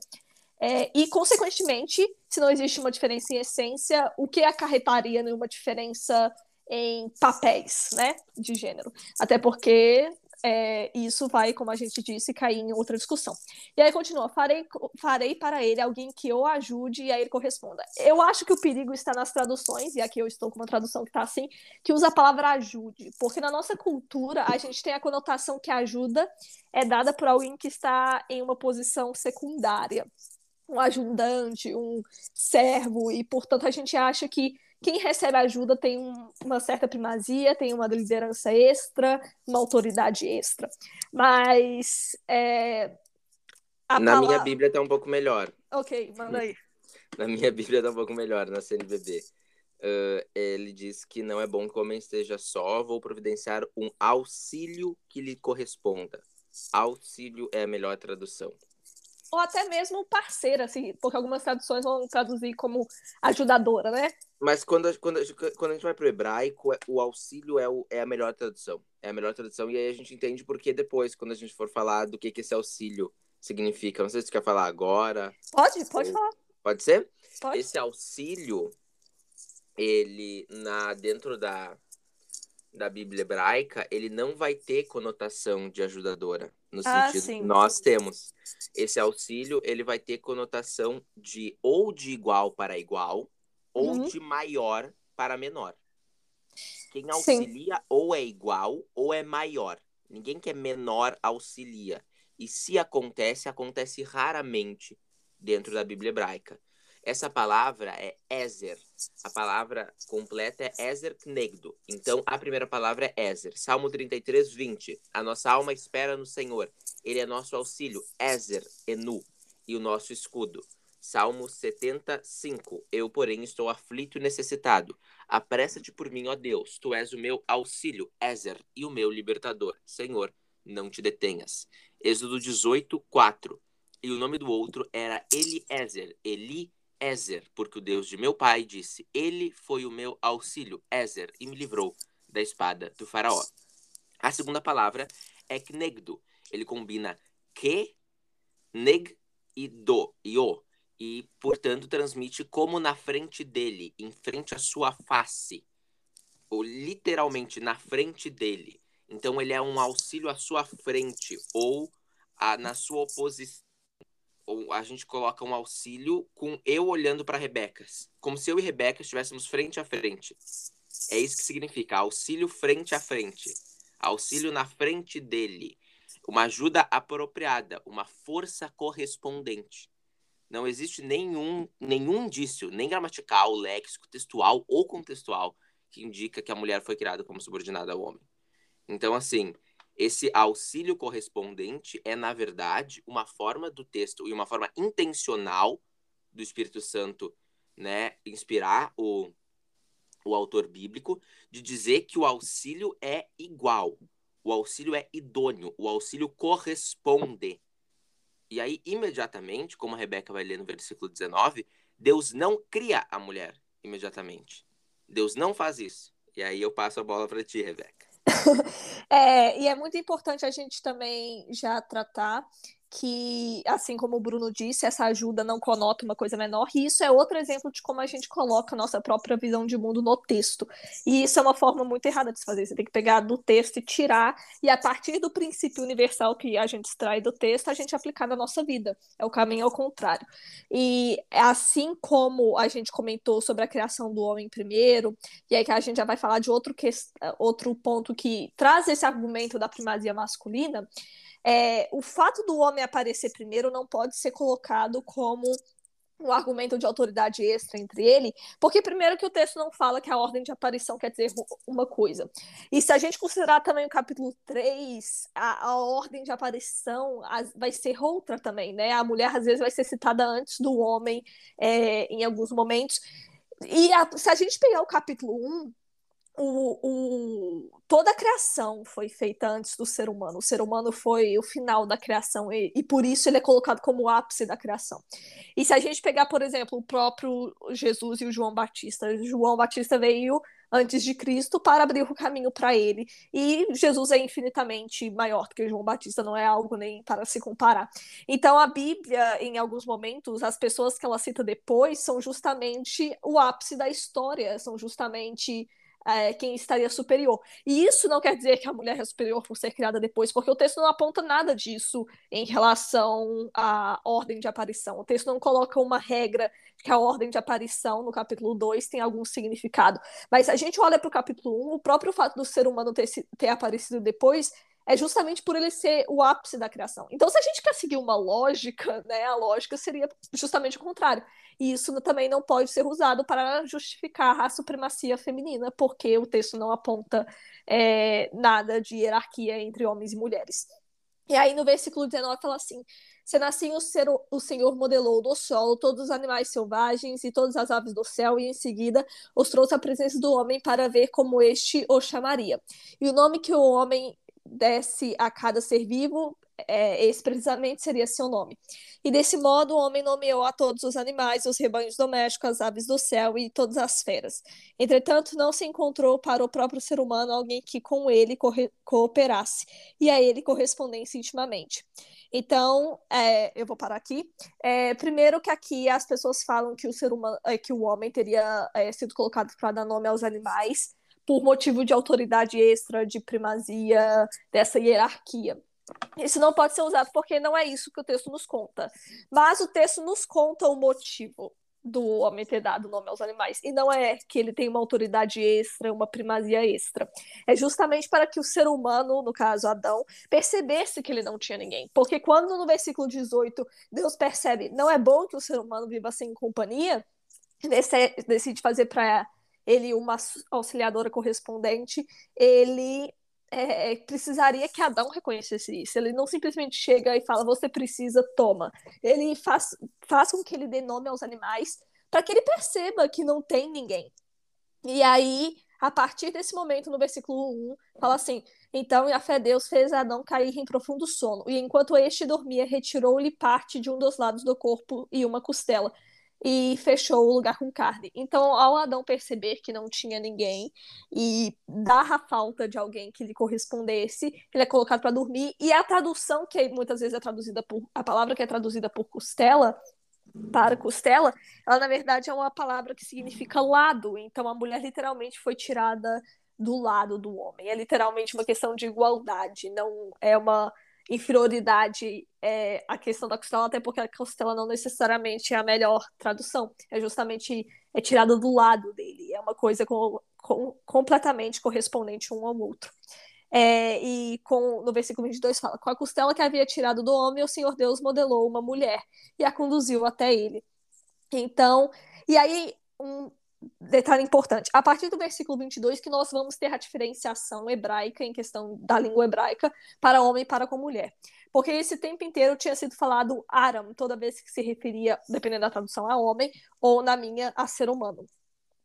É, e, consequentemente, se não existe uma diferença em essência, o que acarretaria nenhuma diferença em papéis, né, de gênero? Até porque é, isso vai, como a gente disse, cair em outra discussão. E aí continua: farei, farei para ele alguém que o ajude e aí ele corresponda. Eu acho que o perigo está nas traduções, e aqui eu estou com uma tradução que está assim, que usa a palavra ajude, porque na nossa cultura a gente tem a conotação que ajuda é dada por alguém que está em uma posição secundária, um ajudante, um servo, e portanto a gente acha que quem recebe ajuda tem um, uma certa primazia, tem uma liderança extra, uma autoridade extra. Mas. É, na palavra... minha Bíblia está um pouco melhor. Ok, manda aí. Na minha Bíblia está um pouco melhor, na CNBB. Uh, ele diz que não é bom que o homem esteja só, vou providenciar um auxílio que lhe corresponda. Auxílio é a melhor tradução ou até mesmo parceira, assim, porque algumas traduções vão traduzir como ajudadora, né? Mas quando, quando, quando a gente vai pro hebraico, é, o auxílio é, o, é a melhor tradução. É a melhor tradução, e aí a gente entende porque depois, quando a gente for falar do que, que esse auxílio significa. Não sei se você quer falar agora. Pode, pode ou... falar. Pode ser? Pode. Esse auxílio, ele, na, dentro da, da Bíblia hebraica, ele não vai ter conotação de ajudadora. No ah, sentido sim. nós temos. Esse auxílio, ele vai ter conotação de ou de igual para igual, ou uhum. de maior para menor. Quem auxilia sim. ou é igual ou é maior. Ninguém que é menor auxilia. E se acontece, acontece raramente dentro da Bíblia hebraica. Essa palavra é Ezer. A palavra completa é Ezer Knegdo. Então, a primeira palavra é Ezer. Salmo 33, 20. A nossa alma espera no Senhor. Ele é nosso auxílio. Ezer, Enu. E o nosso escudo. Salmo 75. Eu, porém, estou aflito e necessitado. Apressa-te por mim, ó Deus. Tu és o meu auxílio, Ezer, e o meu libertador. Senhor, não te detenhas. Êxodo 18, 4. E o nome do outro era Eliezer. Eli Ezer, porque o Deus de meu pai disse: Ele foi o meu auxílio, Ezer, e me livrou da espada do Faraó. A segunda palavra é knegdo. Ele combina que, neg e do, e o. E, portanto, transmite como na frente dele, em frente à sua face. Ou literalmente na frente dele. Então, ele é um auxílio à sua frente, ou a, na sua oposição a gente coloca um auxílio com eu olhando para Rebeca, como se eu e Rebeca estivéssemos frente a frente. É isso que significa auxílio frente a frente, auxílio na frente dele, uma ajuda apropriada, uma força correspondente. Não existe nenhum nenhum indício, nem gramatical, léxico, textual ou contextual que indica que a mulher foi criada como subordinada ao homem. Então, assim, esse auxílio correspondente é, na verdade, uma forma do texto e uma forma intencional do Espírito Santo, né, inspirar o, o autor bíblico, de dizer que o auxílio é igual, o auxílio é idôneo, o auxílio corresponde. E aí, imediatamente, como a Rebeca vai ler no versículo 19, Deus não cria a mulher imediatamente. Deus não faz isso. E aí eu passo a bola para ti, Rebeca. é, e é muito importante a gente também já tratar que, assim como o Bruno disse, essa ajuda não conota uma coisa menor, e isso é outro exemplo de como a gente coloca a nossa própria visão de mundo no texto. E isso é uma forma muito errada de se fazer. Você tem que pegar do texto e tirar, e a partir do princípio universal que a gente extrai do texto, a gente aplicar na nossa vida. É o caminho ao contrário. E assim como a gente comentou sobre a criação do homem primeiro, e aí que a gente já vai falar de outro, que, outro ponto que traz esse argumento da primazia masculina, é, o fato do homem aparecer primeiro não pode ser colocado como um argumento de autoridade extra entre ele, porque primeiro que o texto não fala que a ordem de aparição quer dizer uma coisa. E se a gente considerar também o capítulo 3, a, a ordem de aparição vai ser outra também, né? A mulher às vezes vai ser citada antes do homem é, em alguns momentos. E a, se a gente pegar o capítulo 1, o, o, toda a criação foi feita antes do ser humano. O ser humano foi o final da criação e, e, por isso ele é colocado como o ápice da criação. E se a gente pegar, por exemplo, o próprio Jesus e o João Batista, João Batista veio antes de Cristo para abrir o caminho para ele. E Jesus é infinitamente maior do que João Batista, não é algo nem para se comparar. Então a Bíblia, em alguns momentos, as pessoas que ela cita depois são justamente o ápice da história, são justamente é, quem estaria superior. E isso não quer dizer que a mulher é superior por ser criada depois, porque o texto não aponta nada disso em relação à ordem de aparição. O texto não coloca uma regra que a ordem de aparição no capítulo 2 tem algum significado. Mas se a gente olha para o capítulo 1, o próprio fato do ser humano ter, ter aparecido depois é justamente por ele ser o ápice da criação. Então, se a gente quer seguir uma lógica, né, a lógica seria justamente o contrário. E isso também não pode ser usado para justificar a supremacia feminina, porque o texto não aponta é, nada de hierarquia entre homens e mulheres. E aí, no versículo 19, fala assim: o, ser, o Senhor modelou do solo todos os animais selvagens e todas as aves do céu, e em seguida os trouxe à presença do homem para ver como este o chamaria. E o nome que o homem desse a cada ser vivo, é, esse precisamente seria seu nome. E desse modo o homem nomeou a todos os animais, os rebanhos domésticos, as aves do céu e todas as feras. Entretanto, não se encontrou para o próprio ser humano alguém que com ele cooperasse e a ele correspondesse intimamente. Então, é, eu vou parar aqui. É, primeiro que aqui as pessoas falam que o ser humano, é, que o homem teria é, sido colocado para dar nome aos animais por motivo de autoridade extra, de primazia, dessa hierarquia. Isso não pode ser usado porque não é isso que o texto nos conta. Mas o texto nos conta o motivo do homem ter dado nome aos animais. E não é que ele tem uma autoridade extra, uma primazia extra. É justamente para que o ser humano, no caso Adão, percebesse que ele não tinha ninguém. Porque quando no versículo 18 Deus percebe não é bom que o ser humano viva sem companhia, decide fazer para ele uma auxiliadora correspondente, ele é, precisaria que Adão reconhecesse isso. Ele não simplesmente chega e fala, você precisa, toma. Ele faz, faz com que ele dê nome aos animais para que ele perceba que não tem ninguém. E aí, a partir desse momento, no versículo 1, fala assim: Então a fé Deus fez Adão cair em profundo sono, e enquanto este dormia, retirou-lhe parte de um dos lados do corpo e uma costela e fechou o lugar com carne. Então, ao Adão perceber que não tinha ninguém e dar a falta de alguém que lhe correspondesse, ele é colocado para dormir. E a tradução, que muitas vezes é traduzida por. A palavra que é traduzida por costela, para costela, ela na verdade é uma palavra que significa lado. Então, a mulher literalmente foi tirada do lado do homem. É literalmente uma questão de igualdade, não é uma inferioridade é, a questão da costela, até porque a costela não necessariamente é a melhor tradução, é justamente é tirada do lado dele, é uma coisa com, com, completamente correspondente um ao outro. É, e com, no versículo 22 fala: Com a costela que havia tirado do homem, o Senhor Deus modelou uma mulher e a conduziu até ele. Então, e aí, um, detalhe importante. A partir do versículo 22 que nós vamos ter a diferenciação hebraica em questão da língua hebraica para homem e para com mulher. Porque esse tempo inteiro tinha sido falado Aram, toda vez que se referia, dependendo da tradução, a homem, ou na minha, a ser humano.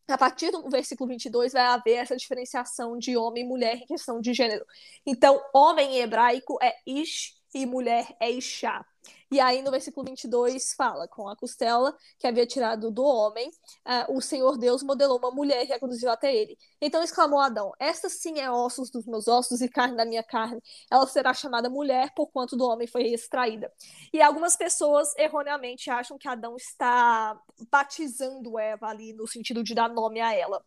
a partir do versículo 22 vai haver essa diferenciação de homem e mulher em questão de gênero. Então, homem em hebraico é ish e mulher é ishá. E aí no versículo 22 fala, com a costela que havia tirado do homem, uh, o Senhor Deus modelou uma mulher e a conduziu até ele. Então exclamou Adão, esta sim é ossos dos meus ossos e carne da minha carne. Ela será chamada mulher, porquanto do homem foi extraída. E algumas pessoas erroneamente acham que Adão está batizando Eva ali, no sentido de dar nome a ela.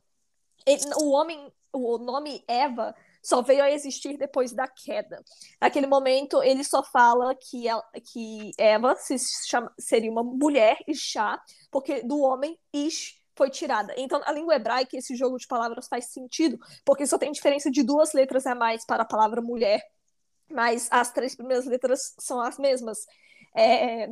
Ele, o homem, o nome Eva só veio a existir depois da queda. Naquele momento, ele só fala que, ela, que Eva se chama, seria uma mulher, Ishá, porque do homem, Ish, foi tirada. Então, a língua hebraica, esse jogo de palavras faz sentido, porque só tem diferença de duas letras a mais para a palavra mulher, mas as três primeiras letras são as mesmas. É,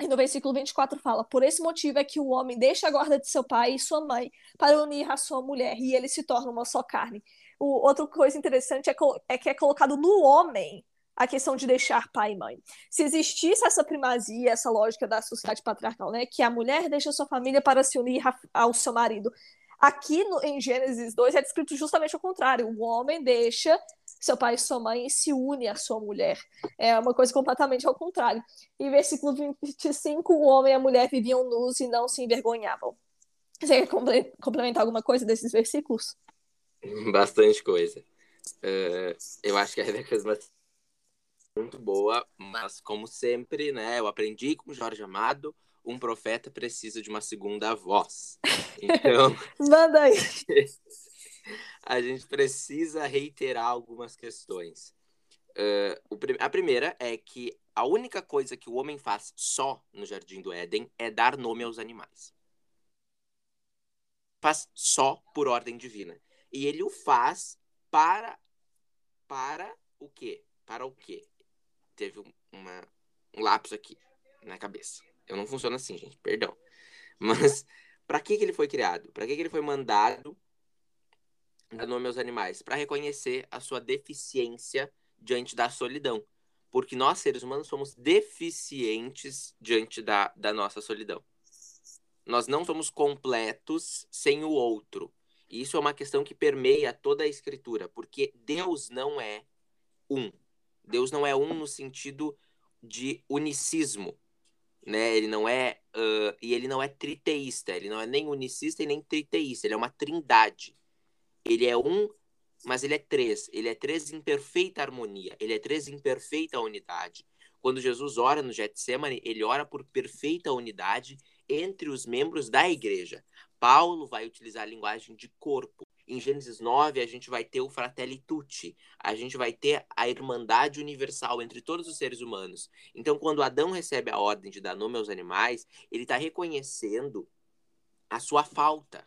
e no versículo 24 fala: Por esse motivo é que o homem deixa a guarda de seu pai e sua mãe para unir a sua mulher, e ele se torna uma só carne. O, outra coisa interessante é, é que é colocado no homem a questão de deixar pai e mãe. Se existisse essa primazia, essa lógica da sociedade patriarcal, né, que a mulher deixa sua família para se unir ao seu marido, aqui no, em Gênesis 2 é descrito justamente o contrário. O homem deixa seu pai e sua mãe e se une à sua mulher. É uma coisa completamente ao contrário. Em versículo 25, o homem e a mulher viviam nus e não se envergonhavam. Você quer complementar alguma coisa desses versículos? Bastante coisa. Uh, eu acho que a Rebeca fez uma muito boa, mas como sempre, né, eu aprendi com Jorge Amado, um profeta precisa de uma segunda voz. Então, manda aí. a gente precisa reiterar algumas questões. Uh, a primeira é que a única coisa que o homem faz só no Jardim do Éden é dar nome aos animais. Faz só por ordem divina. E ele o faz para para o quê? Para o quê? Teve uma, um lapso aqui na cabeça. Eu não funciono assim, gente, perdão. Mas para que, que ele foi criado? Para que, que ele foi mandado dar nome aos animais? Para reconhecer a sua deficiência diante da solidão. Porque nós, seres humanos, somos deficientes diante da, da nossa solidão. Nós não somos completos sem o outro. E isso é uma questão que permeia toda a escritura, porque Deus não é um. Deus não é um no sentido de unicismo, né? Ele não é uh, e ele não é triteísta, ele não é nem unicista e nem triteísta, ele é uma trindade. Ele é um, mas ele é três. Ele é três em perfeita harmonia, ele é três em perfeita unidade. Quando Jesus ora no Getsemane, ele ora por perfeita unidade entre os membros da igreja. Paulo vai utilizar a linguagem de corpo. Em Gênesis 9, a gente vai ter o fratelli tutti, a gente vai ter a irmandade universal entre todos os seres humanos. Então, quando Adão recebe a ordem de dar nome aos animais, ele está reconhecendo a sua falta.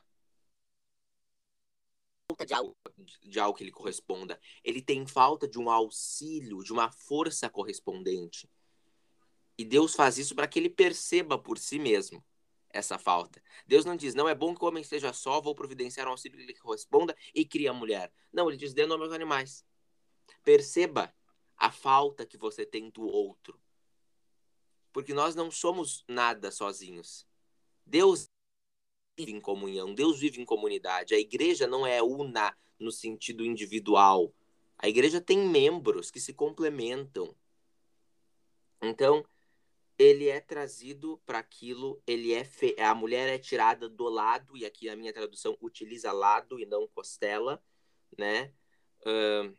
De algo, de algo que lhe corresponda. Ele tem falta de um auxílio, de uma força correspondente. E Deus faz isso para que ele perceba por si mesmo essa falta. Deus não diz, não é bom que o homem esteja só, vou providenciar um auxílio que lhe corresponda e cria a mulher. Não, ele diz, dê nome aos animais. Perceba a falta que você tem do outro. Porque nós não somos nada sozinhos. Deus vive em comunhão, Deus vive em comunidade. A igreja não é una no sentido individual. A igreja tem membros que se complementam. Então, ele é trazido para aquilo, ele é fe... a mulher é tirada do lado e aqui a minha tradução utiliza lado e não costela, né? Uh,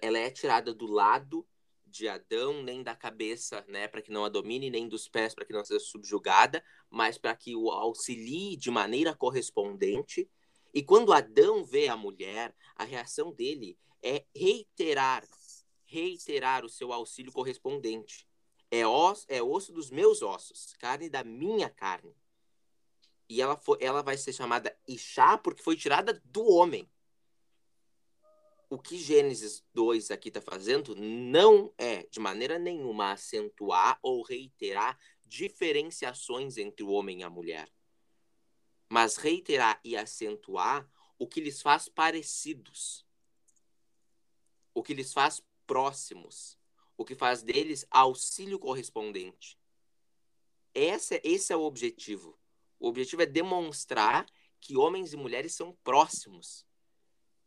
ela é tirada do lado de Adão, nem da cabeça, né, para que não a domine, nem dos pés para que não seja subjugada, mas para que o auxilie de maneira correspondente. E quando Adão vê a mulher, a reação dele é reiterar, reiterar o seu auxílio correspondente é osso, é osso dos meus ossos, carne da minha carne. E ela, foi, ela vai ser chamada Ixá porque foi tirada do homem. O que Gênesis 2 aqui está fazendo não é, de maneira nenhuma, acentuar ou reiterar diferenciações entre o homem e a mulher, mas reiterar e acentuar o que lhes faz parecidos, o que lhes faz próximos o que faz deles auxílio correspondente. Esse, esse é o objetivo. O objetivo é demonstrar que homens e mulheres são próximos.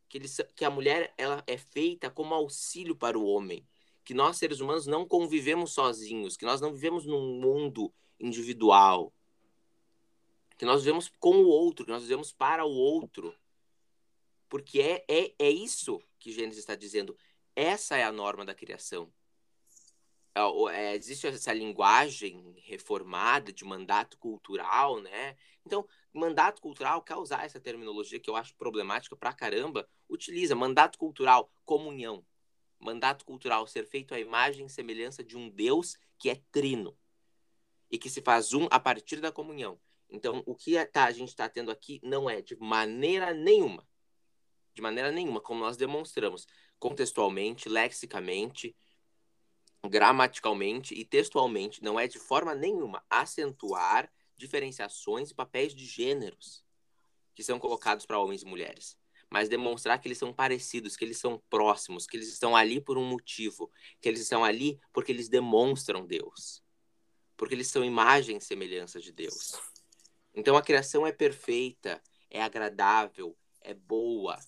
Que, eles, que a mulher ela é feita como auxílio para o homem. Que nós, seres humanos, não convivemos sozinhos. Que nós não vivemos num mundo individual. Que nós vivemos com o outro. Que nós vivemos para o outro. Porque é, é, é isso que Gênesis está dizendo. Essa é a norma da criação. É, é, existe essa linguagem reformada de mandato cultural, né? Então, mandato cultural quer usar essa terminologia que eu acho problemática pra caramba, utiliza mandato cultural, comunhão. Mandato cultural, ser feito à imagem e semelhança de um Deus que é trino e que se faz um a partir da comunhão. Então, o que é, tá, a gente está tendo aqui não é de maneira nenhuma, de maneira nenhuma, como nós demonstramos, contextualmente, lexicamente, gramaticalmente e textualmente, não é de forma nenhuma acentuar diferenciações e papéis de gêneros que são colocados para homens e mulheres, mas demonstrar que eles são parecidos, que eles são próximos, que eles estão ali por um motivo, que eles estão ali porque eles demonstram Deus, porque eles são imagem e semelhança de Deus. Então a criação é perfeita, é agradável, é boa,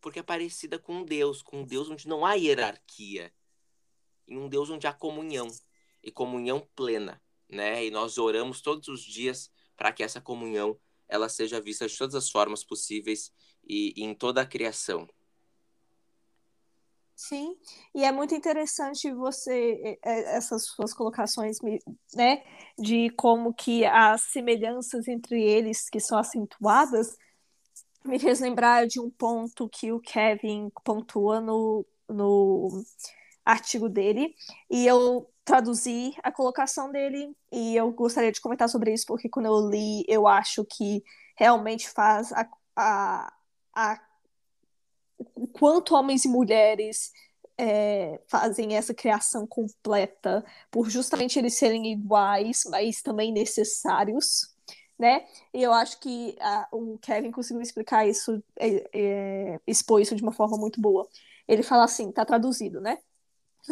porque é parecida com Deus, com Deus onde não há hierarquia, em um Deus onde há comunhão e comunhão plena, né? E nós oramos todos os dias para que essa comunhão ela seja vista de todas as formas possíveis e, e em toda a criação. Sim, e é muito interessante você essas suas colocações, né, de como que as semelhanças entre eles que são acentuadas me fez lembrar de um ponto que o Kevin pontua no, no artigo dele e eu traduzi a colocação dele e eu gostaria de comentar sobre isso porque quando eu li eu acho que realmente faz a, a, a o quanto homens e mulheres é, fazem essa criação completa por justamente eles serem iguais, mas também necessários, né? E eu acho que a, o Kevin conseguiu explicar isso, é, é, isso de uma forma muito boa. Ele fala assim, tá traduzido, né?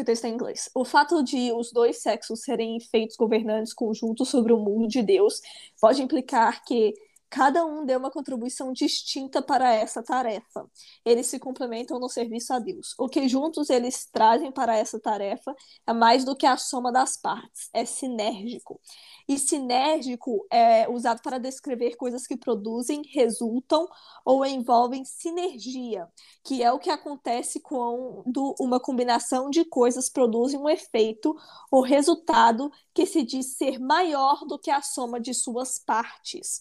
O texto é em inglês. O fato de os dois sexos serem feitos governantes conjuntos sobre o mundo de Deus pode implicar que cada um deu uma contribuição distinta para essa tarefa. Eles se complementam no serviço a Deus. O que juntos eles trazem para essa tarefa é mais do que a soma das partes, é sinérgico. E sinérgico é usado para descrever coisas que produzem, resultam ou envolvem sinergia, que é o que acontece quando uma combinação de coisas produz um efeito ou resultado que se diz ser maior do que a soma de suas partes.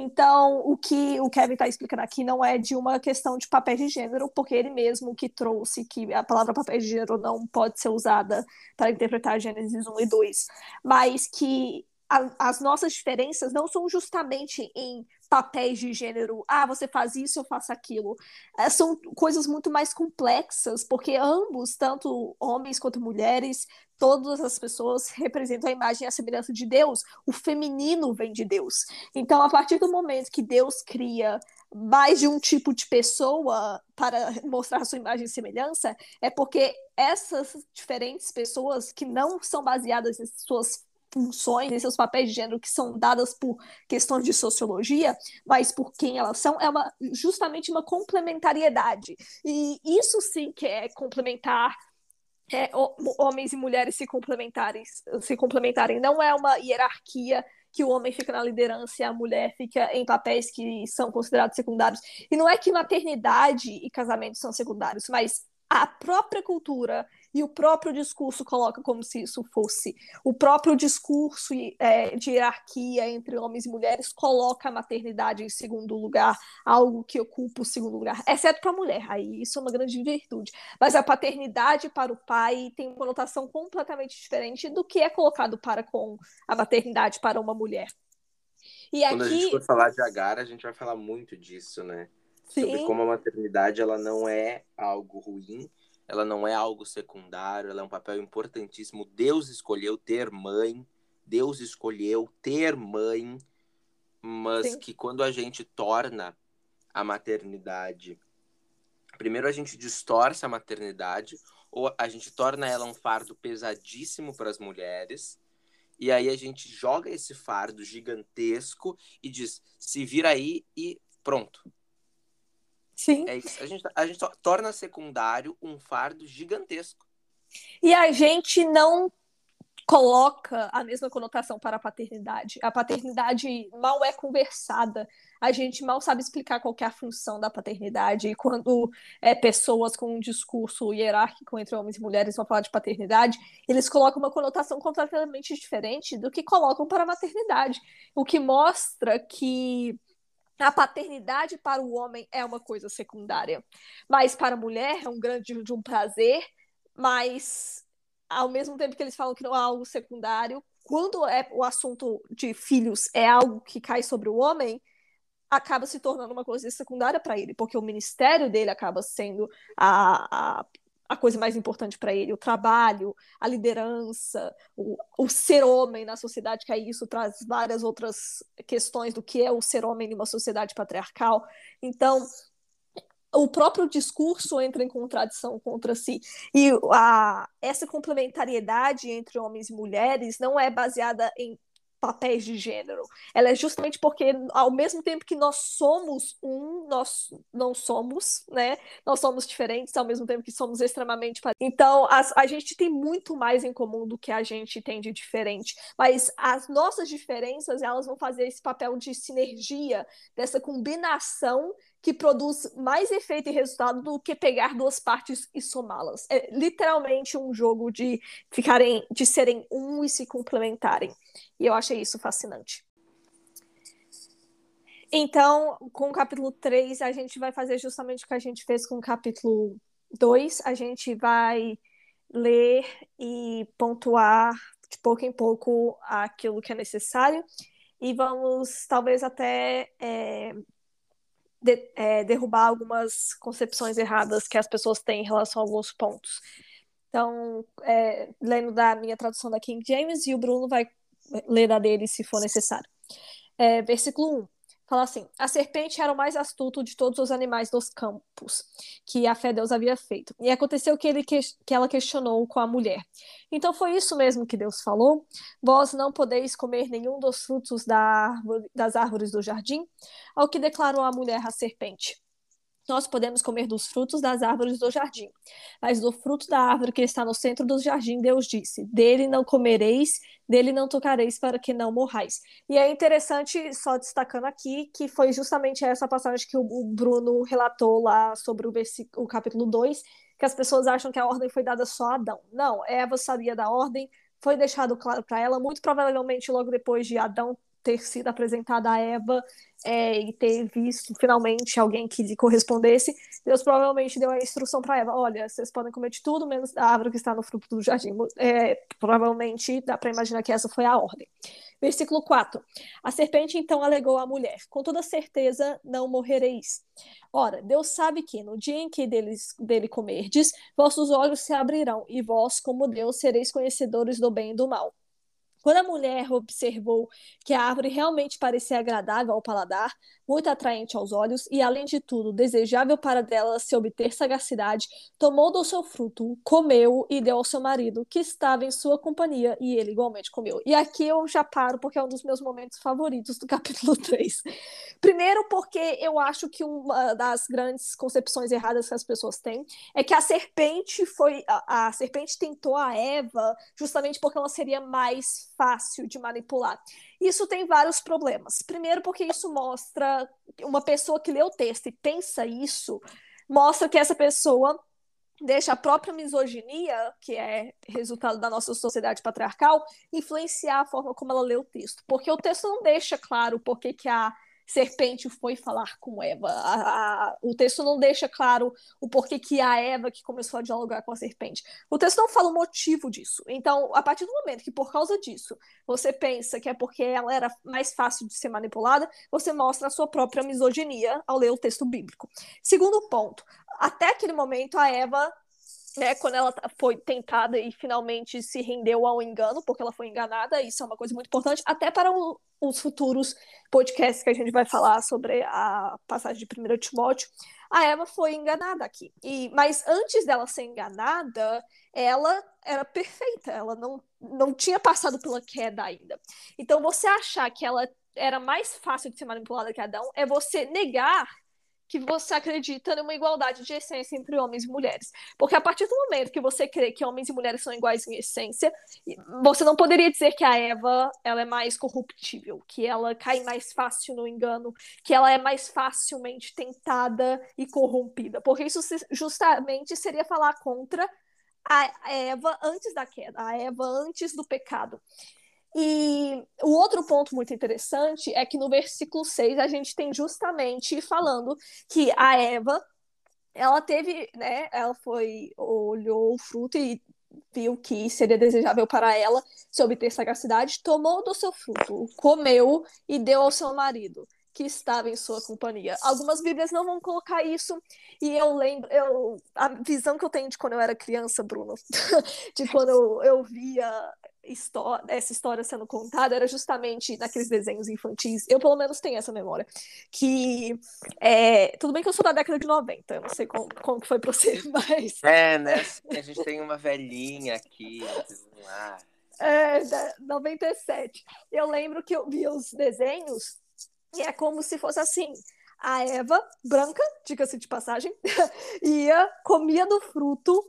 Então, o que o Kevin está explicando aqui não é de uma questão de papel de gênero, porque ele mesmo que trouxe que a palavra papel de gênero não pode ser usada para interpretar Gênesis 1 e 2, mas que a, as nossas diferenças não são justamente em papéis de gênero, ah, você faz isso, eu faço aquilo. É, são coisas muito mais complexas, porque ambos, tanto homens quanto mulheres, todas as pessoas representam a imagem e a semelhança de Deus. O feminino vem de Deus. Então, a partir do momento que Deus cria mais de um tipo de pessoa para mostrar sua imagem e semelhança, é porque essas diferentes pessoas que não são baseadas em suas funções e seus papéis de gênero que são dadas por questões de sociologia, mas por quem elas são, é uma, justamente uma complementariedade. E isso sim que é complementar é, homens e mulheres se complementarem, se complementarem. Não é uma hierarquia que o homem fica na liderança e a mulher fica em papéis que são considerados secundários. E não é que maternidade e casamento são secundários, mas a própria cultura e o próprio discurso coloca como se isso fosse. O próprio discurso é, de hierarquia entre homens e mulheres coloca a maternidade em segundo lugar, algo que ocupa o segundo lugar, exceto para a mulher, aí isso é uma grande virtude. Mas a paternidade para o pai tem uma conotação completamente diferente do que é colocado para com a maternidade para uma mulher. E Quando aqui... a gente for falar de Agar, a gente vai falar muito disso, né? Sim. Sobre como a maternidade ela não é algo ruim, ela não é algo secundário, ela é um papel importantíssimo. Deus escolheu ter mãe, Deus escolheu ter mãe, mas Sim. que quando a gente torna a maternidade, primeiro a gente distorce a maternidade, ou a gente torna ela um fardo pesadíssimo para as mulheres, e aí a gente joga esse fardo gigantesco e diz: se vira aí e Pronto. Sim. É isso. A gente, a gente torna secundário um fardo gigantesco. E a gente não coloca a mesma conotação para a paternidade. A paternidade mal é conversada. A gente mal sabe explicar qual é a função da paternidade. E quando é, pessoas com um discurso hierárquico entre homens e mulheres vão falar de paternidade, eles colocam uma conotação completamente diferente do que colocam para a maternidade. O que mostra que a paternidade para o homem é uma coisa secundária, mas para a mulher é um grande de um prazer, mas ao mesmo tempo que eles falam que não é algo secundário, quando é o assunto de filhos é algo que cai sobre o homem, acaba se tornando uma coisa secundária para ele, porque o ministério dele acaba sendo a, a, a coisa mais importante para ele, o trabalho, a liderança, o, o ser homem na sociedade, que aí isso traz várias outras questões do que é o ser homem em uma sociedade patriarcal. Então, o próprio discurso entra em contradição contra si. E a, essa complementariedade entre homens e mulheres não é baseada em papéis de gênero. Ela é justamente porque, ao mesmo tempo que nós somos um, nós não somos, né? Nós somos diferentes, ao mesmo tempo que somos extremamente. Então, as, a gente tem muito mais em comum do que a gente tem de diferente. Mas as nossas diferenças, elas vão fazer esse papel de sinergia, dessa combinação que produz mais efeito e resultado do que pegar duas partes e somá-las. É literalmente um jogo de ficarem, de serem um e se complementarem. E eu achei isso fascinante. Então, com o capítulo 3, a gente vai fazer justamente o que a gente fez com o capítulo 2. A gente vai ler e pontuar de pouco em pouco aquilo que é necessário. E vamos, talvez, até é, de, é, derrubar algumas concepções erradas que as pessoas têm em relação a alguns pontos. Então, é, lendo da minha tradução da King James, e o Bruno vai ler da dele se for necessário. É, versículo 1. Fala assim: a serpente era o mais astuto de todos os animais dos campos que a fé Deus havia feito. E aconteceu que, ele que, que ela questionou com a mulher. Então foi isso mesmo que Deus falou? Vós não podeis comer nenhum dos frutos da árvore, das árvores do jardim? Ao que declarou a mulher à serpente: nós podemos comer dos frutos das árvores do jardim. Mas do fruto da árvore que está no centro do jardim, Deus disse: Dele não comereis, dele não tocareis, para que não morrais. E é interessante, só destacando aqui, que foi justamente essa passagem que o Bruno relatou lá sobre o, o capítulo 2, que as pessoas acham que a ordem foi dada só a Adão. Não, Eva sabia da ordem, foi deixado claro para ela, muito provavelmente logo depois de Adão ter sido apresentada a Eva é, e ter visto finalmente alguém que lhe correspondesse, Deus provavelmente deu a instrução para Eva: olha, vocês podem comer de tudo menos da árvore que está no fruto do jardim. É, provavelmente dá para imaginar que essa foi a ordem. Versículo 4: A serpente então alegou à mulher: Com toda certeza não morrereis. Ora, Deus sabe que no dia em que deles, dele comerdes, vossos olhos se abrirão, e vós, como Deus, sereis conhecedores do bem e do mal. Quando a mulher observou que a árvore realmente parecia agradável ao paladar, muito atraente aos olhos e, além de tudo, desejável para dela se obter sagacidade, tomou do seu fruto, comeu e deu ao seu marido, que estava em sua companhia, e ele igualmente comeu. E aqui eu já paro porque é um dos meus momentos favoritos do capítulo 3. Primeiro, porque eu acho que uma das grandes concepções erradas que as pessoas têm é que a serpente foi. A, a serpente tentou a Eva justamente porque ela seria mais fácil de manipular. Isso tem vários problemas. Primeiro, porque isso mostra uma pessoa que lê o texto e pensa isso, mostra que essa pessoa deixa a própria misoginia, que é resultado da nossa sociedade patriarcal, influenciar a forma como ela lê o texto. Porque o texto não deixa claro por que, que a serpente foi falar com Eva. A, a, o texto não deixa claro o porquê que a Eva que começou a dialogar com a serpente. O texto não fala o motivo disso. Então, a partir do momento que por causa disso você pensa que é porque ela era mais fácil de ser manipulada, você mostra a sua própria misoginia ao ler o texto bíblico. Segundo ponto, até aquele momento a Eva né, quando ela foi tentada e finalmente se rendeu ao engano, porque ela foi enganada, isso é uma coisa muito importante, até para o, os futuros podcasts que a gente vai falar sobre a passagem de 1 Timóteo, a Eva foi enganada aqui. E, mas antes dela ser enganada, ela era perfeita, ela não, não tinha passado pela queda ainda. Então, você achar que ela era mais fácil de ser manipulada que Adão é você negar que você acredita numa igualdade de essência entre homens e mulheres. Porque a partir do momento que você crê que homens e mulheres são iguais em essência, você não poderia dizer que a Eva ela é mais corruptível, que ela cai mais fácil no engano, que ela é mais facilmente tentada e corrompida. Porque isso justamente seria falar contra a Eva antes da queda, a Eva antes do pecado. E o outro ponto muito interessante é que no versículo 6 a gente tem justamente falando que a Eva, ela teve, né, ela foi, olhou o fruto e viu que seria desejável para ela se obter sagacidade, tomou do seu fruto, comeu e deu ao seu marido que estava em sua companhia. Algumas Bíblias não vão colocar isso, e eu lembro, eu, a visão que eu tenho de quando eu era criança, Bruno, de quando eu, eu via história, essa história sendo contada era justamente naqueles desenhos infantis. Eu, pelo menos, tenho essa memória. Que. É, tudo bem que eu sou da década de 90, eu não sei como, como que foi pra você, mas. É, né? A gente tem uma velhinha aqui. É, 97. Eu lembro que eu via os desenhos e é como se fosse assim. A Eva, branca, diga-se de passagem, ia, comia do fruto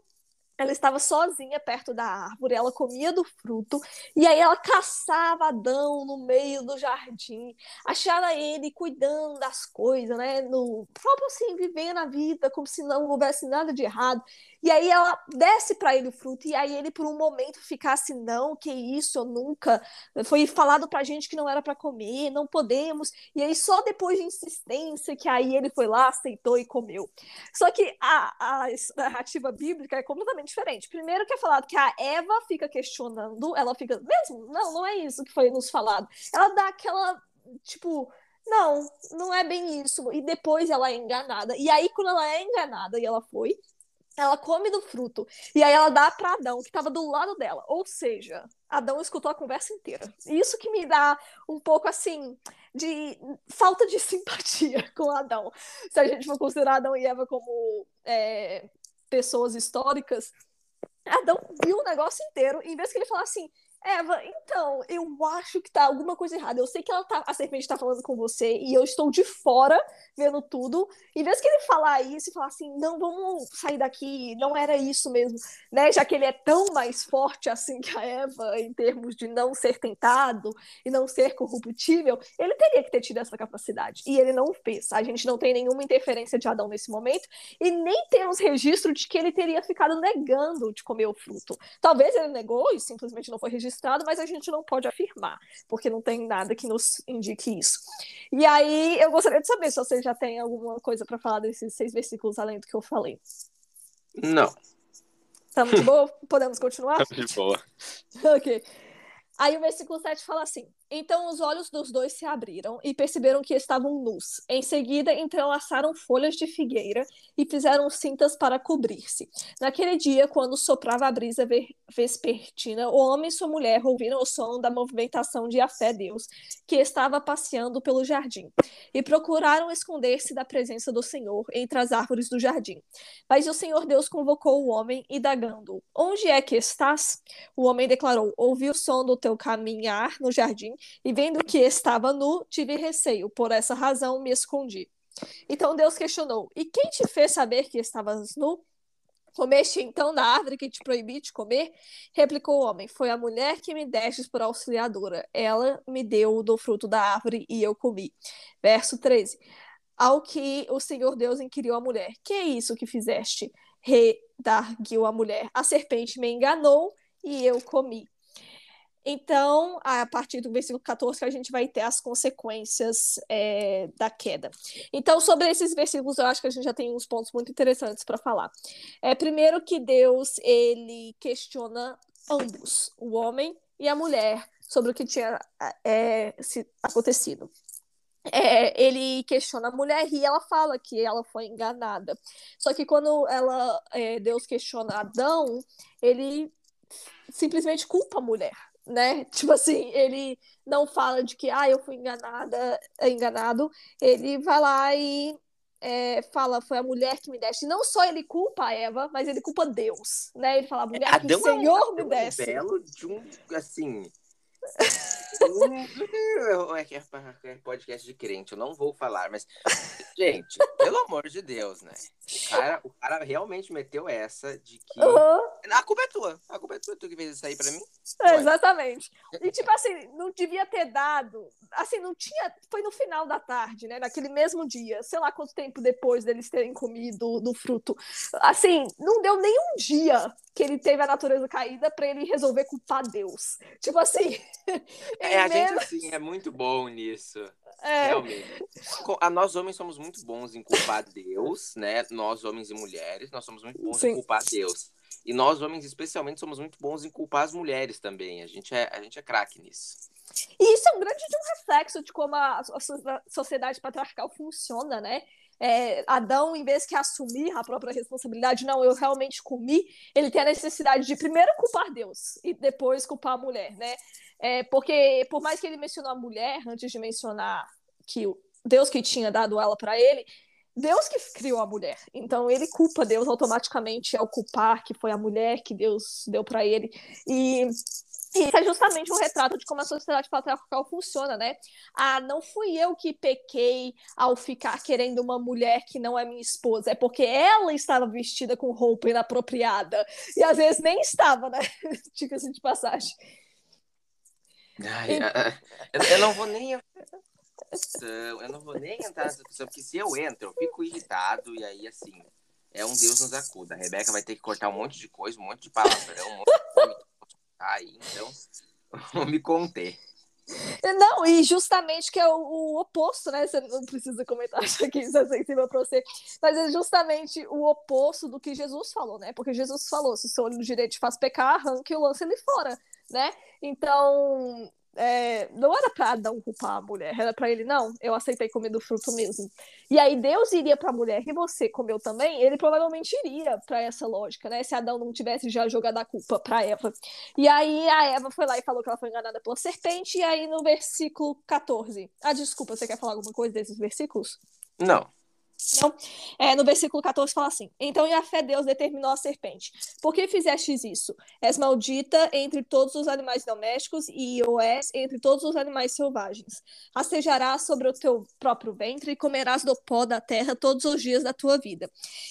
ela estava sozinha perto da árvore, ela comia do fruto, e aí ela caçava Adão no meio do jardim, achava ele cuidando das coisas, né? No próprio assim, vivendo a vida como se não houvesse nada de errado. E aí ela desce para ele o fruto, e aí ele por um momento fica assim: não, que isso, eu nunca. Foi falado pra gente que não era para comer, não podemos. E aí só depois de insistência que aí ele foi lá, aceitou e comeu. Só que a, a narrativa bíblica é completamente diferente. Primeiro que é falado que a Eva fica questionando, ela fica, mesmo? Não, não é isso que foi nos falado. Ela dá aquela, tipo, não, não é bem isso. E depois ela é enganada. E aí, quando ela é enganada e ela foi, ela come do fruto. E aí ela dá para Adão, que estava do lado dela. Ou seja, Adão escutou a conversa inteira. Isso que me dá um pouco assim de falta de simpatia com Adão. Se a gente for considerar Adão e Eva como é, pessoas históricas, Adão viu o negócio inteiro, em vez que ele falasse assim, Eva, então, eu acho que tá alguma coisa errada. Eu sei que ela tá, a serpente tá falando com você e eu estou de fora vendo tudo. Em vez que ele falar isso e falar assim, não, vamos sair daqui, não era isso mesmo, né? Já que ele é tão mais forte assim que a Eva em termos de não ser tentado e não ser corruptível, ele teria que ter tido essa capacidade. E ele não fez. A gente não tem nenhuma interferência de Adão nesse momento e nem temos registro de que ele teria ficado negando de comer o fruto. Talvez ele negou e simplesmente não foi registrado registrado, mas a gente não pode afirmar, porque não tem nada que nos indique isso. E aí eu gostaria de saber se você já tem alguma coisa para falar desses seis versículos além do que eu falei. Não. Estamos de boa? Podemos continuar? Estamos de boa. ok. Aí o versículo 7 fala assim: Então os olhos dos dois se abriram e perceberam que estavam nus. Em seguida, entrelaçaram folhas de figueira e fizeram cintas para cobrir-se. Naquele dia, quando soprava a brisa vespertina, o homem e sua mulher ouviram o som da movimentação de a fé Deus, que estava passeando pelo jardim, e procuraram esconder-se da presença do Senhor entre as árvores do jardim. Mas o Senhor Deus convocou o homem, indagando: Onde é que estás? O homem declarou: Ouvi o som do teu caminhar no jardim, e vendo que estava nu, tive receio. Por essa razão me escondi. Então Deus questionou: E quem te fez saber que estavas nu? Comeste então da árvore que te proibi de comer? Replicou o homem: Foi a mulher que me destes por auxiliadora. Ela me deu do fruto da árvore e eu comi. Verso 13. Ao que o Senhor Deus inquiriu a mulher: Que é isso que fizeste? Redarguiu a mulher: A serpente me enganou e eu comi. Então, a partir do versículo 14, que a gente vai ter as consequências é, da queda. Então, sobre esses versículos, eu acho que a gente já tem uns pontos muito interessantes para falar. É, primeiro que Deus, ele questiona ambos, o homem e a mulher, sobre o que tinha é, acontecido. É, ele questiona a mulher e ela fala que ela foi enganada. Só que quando ela, é, Deus questiona Adão, ele simplesmente culpa a mulher né? Tipo assim, ele não fala de que, ah, eu fui enganada, enganado. Ele vai lá e é, fala, foi a mulher que me deste. Não só ele culpa a Eva, mas ele culpa Deus, né? Ele fala, a mulher que o Senhor é, me deste. Um belo de um, assim, É, é podcast de crente, eu não vou falar, mas. Gente, pelo amor de Deus, né? O cara, o cara realmente meteu essa de que. Uhum. A culpa é tua. A culpa é tua, tu que fez isso aí pra mim. É, exatamente. E, tipo assim, não devia ter dado. Assim, não tinha. Foi no final da tarde, né? Naquele mesmo dia. Sei lá quanto tempo depois deles terem comido do fruto. Assim, não deu nem um dia que ele teve a natureza caída para ele resolver culpar Deus. Tipo assim. É, a gente assim é muito bom nisso. É. Realmente. A, nós homens somos muito bons em culpar Deus, né? Nós homens e mulheres, nós somos muito bons Sim. em culpar Deus. E nós homens especialmente somos muito bons em culpar as mulheres também. A gente é, a gente é craque nisso. E isso é um grande um reflexo de como a, a sociedade patriarcal funciona, né? é, Adão, em vez de assumir a própria responsabilidade, não, eu realmente comi, ele tem a necessidade de primeiro culpar Deus e depois culpar a mulher, né? É, porque, por mais que ele mencionou a mulher, antes de mencionar que o Deus que tinha dado ela para ele, Deus que criou a mulher. Então ele culpa Deus automaticamente ao culpar que foi a mulher que Deus deu para ele. E isso é justamente um retrato de como a sociedade patriarcal funciona, né? Ah, não fui eu que pequei ao ficar querendo uma mulher que não é minha esposa, é porque ela estava vestida com roupa inapropriada. E às vezes nem estava, né? Diga-se de passagem. Ai, e... eu não vou nem eu não vou nem entrar nessa discussão, porque se eu entro, eu fico irritado, e aí, assim, é um Deus nos acuda. A Rebeca vai ter que cortar um monte de coisa, um monte de palavrão, um monte de aí, então vou me conter. Não, e justamente que é o, o, oposto, né? Você não precisa comentar isso aqui, isso é sensível para você. Mas é justamente o oposto do que Jesus falou, né? Porque Jesus falou: se o seu olho direito te faz pecar, arranque e lance ele fora, né? Então, é, não era para Adão culpar a mulher, era para ele, não, eu aceitei comer do fruto mesmo. E aí Deus iria para a mulher e você comeu também, ele provavelmente iria para essa lógica, né? Se Adão não tivesse já jogado a culpa para Eva. E aí a Eva foi lá e falou que ela foi enganada pela serpente, e aí no versículo 14. Ah, desculpa, você quer falar alguma coisa desses versículos? Não. Então, é, no versículo 14 fala assim: Então a fé Deus determinou a serpente: Por que fizestes isso? És maldita entre todos os animais domésticos e o és entre todos os animais selvagens. Rastejarás sobre o teu próprio ventre e comerás do pó da terra todos os dias da tua vida.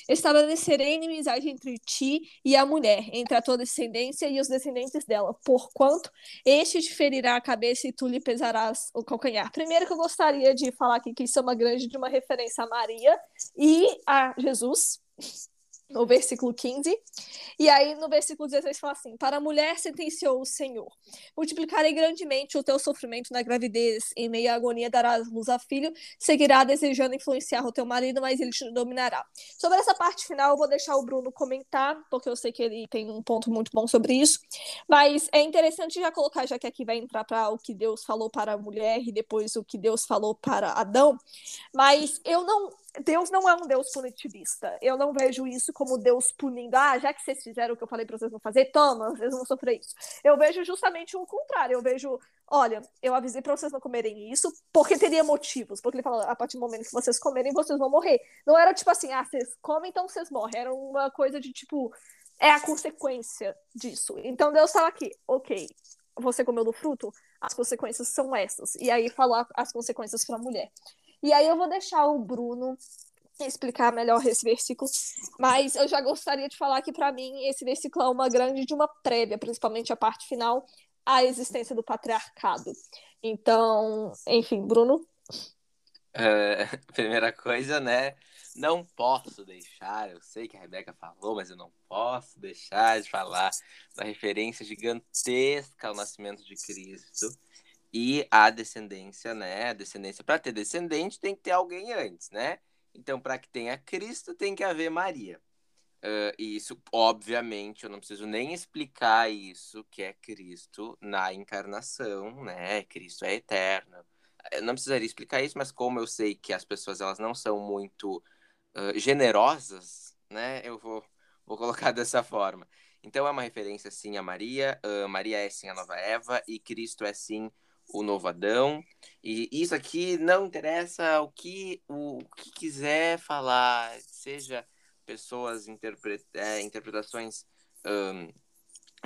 Estabelecerei inimizade entre ti e a mulher, entre a tua descendência e os descendentes dela, porquanto este te ferirá a cabeça e tu lhe pesarás o calcanhar. Primeiro que eu gostaria de falar aqui que isso é uma grande de uma referência a Maria e a Jesus no versículo 15. E aí, no versículo 16, fala assim: Para a mulher sentenciou o Senhor: Multiplicarei grandemente o teu sofrimento na gravidez, em meio à agonia darás luz a filho, seguirá desejando influenciar o teu marido, mas ele te dominará. Sobre essa parte final, eu vou deixar o Bruno comentar, porque eu sei que ele tem um ponto muito bom sobre isso. Mas é interessante já colocar, já que aqui vai entrar para o que Deus falou para a mulher e depois o que Deus falou para Adão. Mas eu não Deus não é um Deus punitivista. Eu não vejo isso como Deus punindo. Ah, já que vocês fizeram o que eu falei para vocês não fazer, toma, vocês vão sofrer isso. Eu vejo justamente o contrário. Eu vejo, olha, eu avisei para vocês não comerem isso porque teria motivos. Porque ele fala, a partir do momento que vocês comerem, vocês vão morrer. Não era tipo assim, ah, vocês comem, então vocês morrem. Era uma coisa de tipo, é a consequência disso. Então Deus fala aqui, ok, você comeu do fruto, as consequências são essas. E aí falar as consequências para a mulher. E aí eu vou deixar o Bruno explicar melhor esse versículo, mas eu já gostaria de falar que para mim esse versículo é uma grande de uma prévia, principalmente a parte final, à existência do patriarcado. Então, enfim, Bruno. Uh, primeira coisa, né? Não posso deixar, eu sei que a Rebeca falou, mas eu não posso deixar de falar da referência gigantesca ao nascimento de Cristo e a descendência, né? A descendência, para ter descendente, tem que ter alguém antes, né? Então, para que tenha Cristo, tem que haver Maria. Uh, e isso, obviamente, eu não preciso nem explicar isso, que é Cristo na encarnação, né? Cristo é eterno. Eu não precisaria explicar isso, mas como eu sei que as pessoas elas não são muito uh, generosas, né? Eu vou, vou colocar dessa forma. Então é uma referência sim a Maria. Uh, Maria é sim a nova Eva e Cristo é sim o novo Adão. E isso aqui não interessa o que o que quiser falar, seja pessoas interpre é, interpretações um,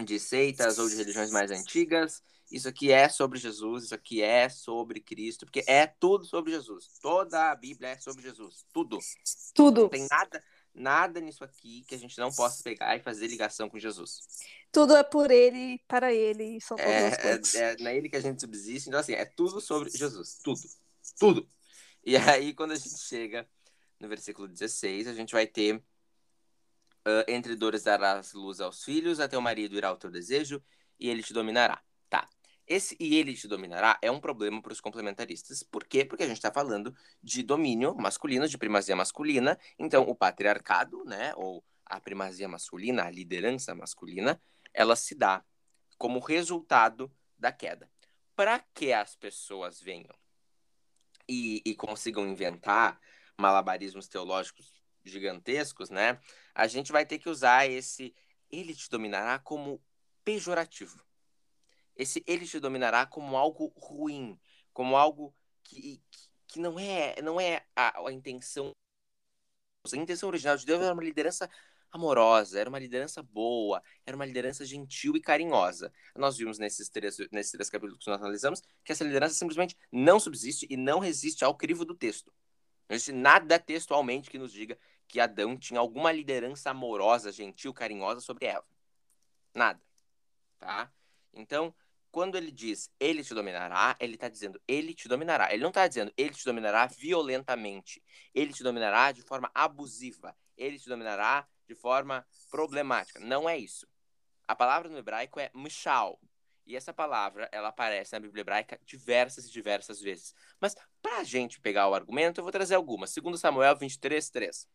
de seitas ou de religiões mais antigas. isso aqui é sobre Jesus, isso aqui é sobre Cristo, porque é tudo sobre Jesus. Toda a Bíblia é sobre Jesus, tudo. Tudo. Não tem nada, nada nisso aqui que a gente não possa pegar e fazer ligação com Jesus. Tudo é por ele, para ele, são todas É, as coisas. é, é nele que a gente subsiste, então assim, é tudo sobre Jesus, tudo, tudo. E aí, quando a gente chega no versículo 16, a gente vai ter ah, entre dores darás luz aos filhos, até o marido irá ao teu desejo, e ele te dominará. Esse e ele te dominará é um problema para os complementaristas. Por quê? Porque a gente está falando de domínio masculino, de primazia masculina. Então, o patriarcado, né, ou a primazia masculina, a liderança masculina, ela se dá como resultado da queda. Para que as pessoas venham e, e consigam inventar malabarismos teológicos gigantescos, né? A gente vai ter que usar esse ele te dominará como pejorativo. Esse ele te dominará como algo ruim, como algo que, que, não é não é a, a intenção a intenção original de Deus era uma liderança amorosa, era uma liderança boa, era uma liderança gentil e carinhosa. Nós vimos nesses três, nesses três capítulos que nós analisamos que essa liderança simplesmente não subsiste e não resiste ao crivo do texto. Não existe nada textualmente que nos diga que Adão tinha alguma liderança amorosa, gentil, carinhosa sobre Eva. Nada. Tá? Então, quando ele diz ele te dominará, ele está dizendo ele te dominará. Ele não está dizendo ele te dominará violentamente. Ele te dominará de forma abusiva. Ele te dominará de forma problemática. Não é isso. A palavra no hebraico é mishal. E essa palavra, ela aparece na Bíblia hebraica diversas e diversas vezes. Mas, para a gente pegar o argumento, eu vou trazer algumas. Segundo Samuel 23, 3.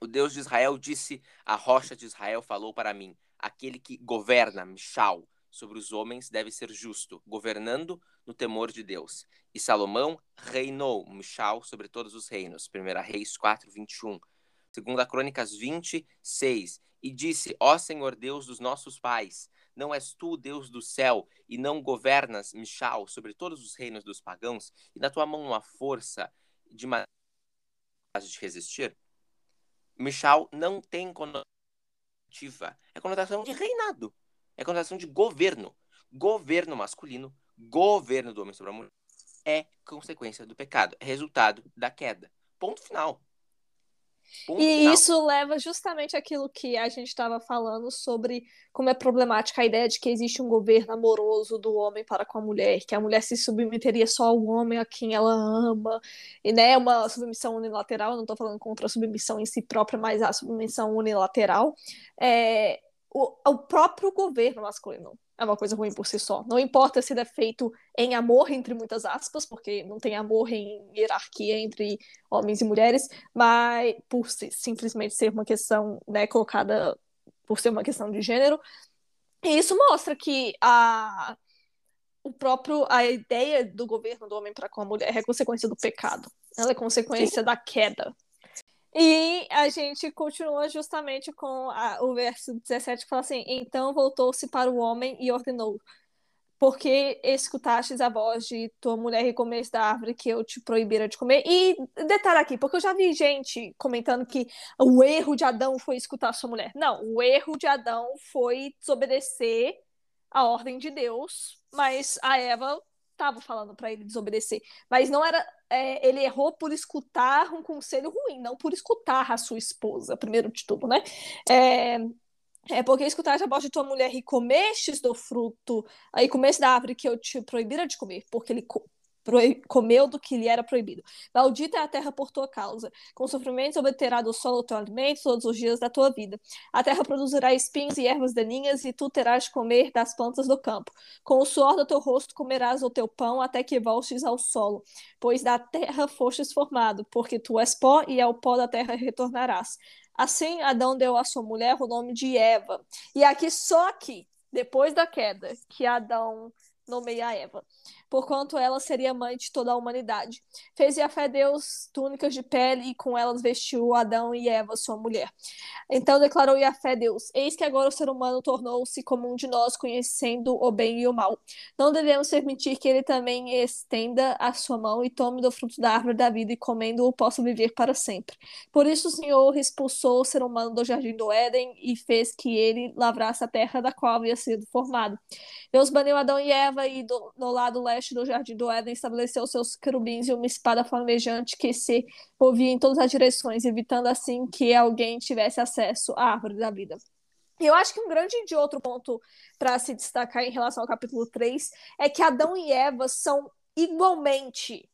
O Deus de Israel disse, a rocha de Israel falou para mim, aquele que governa, Mishal, sobre os homens deve ser justo, governando no temor de Deus. E Salomão reinou, Mishal, sobre todos os reinos. 1 Reis 4, 21. Segunda Crônicas 26. E disse, ó Senhor Deus dos nossos pais, não és tu Deus do céu, e não governas, Mishal, sobre todos os reinos dos pagãos, e na tua mão não há força de de resistir? Mishal não tem conotação, é conotação de reinado, é conotação de governo. Governo masculino, governo do homem sobre a mulher, é consequência do pecado, é resultado da queda. Ponto final. Ponto E final. isso leva justamente àquilo que a gente estava falando sobre como é problemática a ideia de que existe um governo amoroso do homem para com a mulher, que a mulher se submeteria só ao homem a quem ela ama, e né, uma submissão unilateral, não estou falando contra a submissão em si própria, mas a submissão unilateral. É, o, o próprio governo masculino é uma coisa ruim por si só. Não importa se ele é feito em amor, entre muitas aspas, porque não tem amor em hierarquia entre homens e mulheres, mas por si- simplesmente ser uma questão né, colocada por ser uma questão de gênero. E isso mostra que a, o próprio, a ideia do governo do homem para com a mulher é consequência do pecado. Ela é consequência da queda. E a gente continua justamente com a- o verso 17 que fala assim: Então voltou-se para o homem e ordenou: Porque escutastes a voz de tua mulher e comeste da árvore que eu te proibira de comer. E detalhe aqui, porque eu já vi gente comentando que o erro de Adão foi escutar sua mulher. Não, o erro de Adão foi desobedecer a ordem de Deus, mas a Eva estava falando para ele desobedecer. Mas não era. é, ele errou por escutar um conselho ruim, não por escutar a sua esposa, primeiro de tudo, né? É, é porque escutaste a voz de tua mulher e comestes do fruto, aí comeste da árvore que eu te proibira de comer, porque ele comeu do que lhe era proibido. Maldita é a terra por tua causa. Com sofrimentos obterá do solo o teu alimento todos os dias da tua vida. A terra produzirá espinhos e ervas daninhas, e tu terás de comer das plantas do campo. Com o suor do teu rosto comerás o teu pão até que voltes ao solo, pois da terra fostes formado, porque tu és pó e ao pó da terra retornarás. Assim, Adão deu à sua mulher o nome de Eva. E aqui, só aqui, depois da queda, que Adão nomeia Eva. Porquanto ela seria mãe de toda a humanidade. Fez Yafé Deus túnicas de pele e com elas vestiu Adão e Eva, sua mulher. Então declarou Yafé Deus: Eis que agora o ser humano tornou-se como um de nós, conhecendo o bem e o mal. Não devemos permitir que ele também estenda a sua mão e tome do fruto da árvore da vida e comendo-o possa viver para sempre. Por isso o Senhor expulsou o ser humano do jardim do Éden e fez que ele lavrasse a terra da qual havia sido formado. Deus baniu Adão e Eva e do, no lado leste do jardim do Éden estabeleceu seus querubins e uma espada flamejante que se movia em todas as direções, evitando assim que alguém tivesse acesso à árvore da vida. Eu acho que um grande de outro ponto para se destacar em relação ao capítulo 3 é que Adão e Eva são igualmente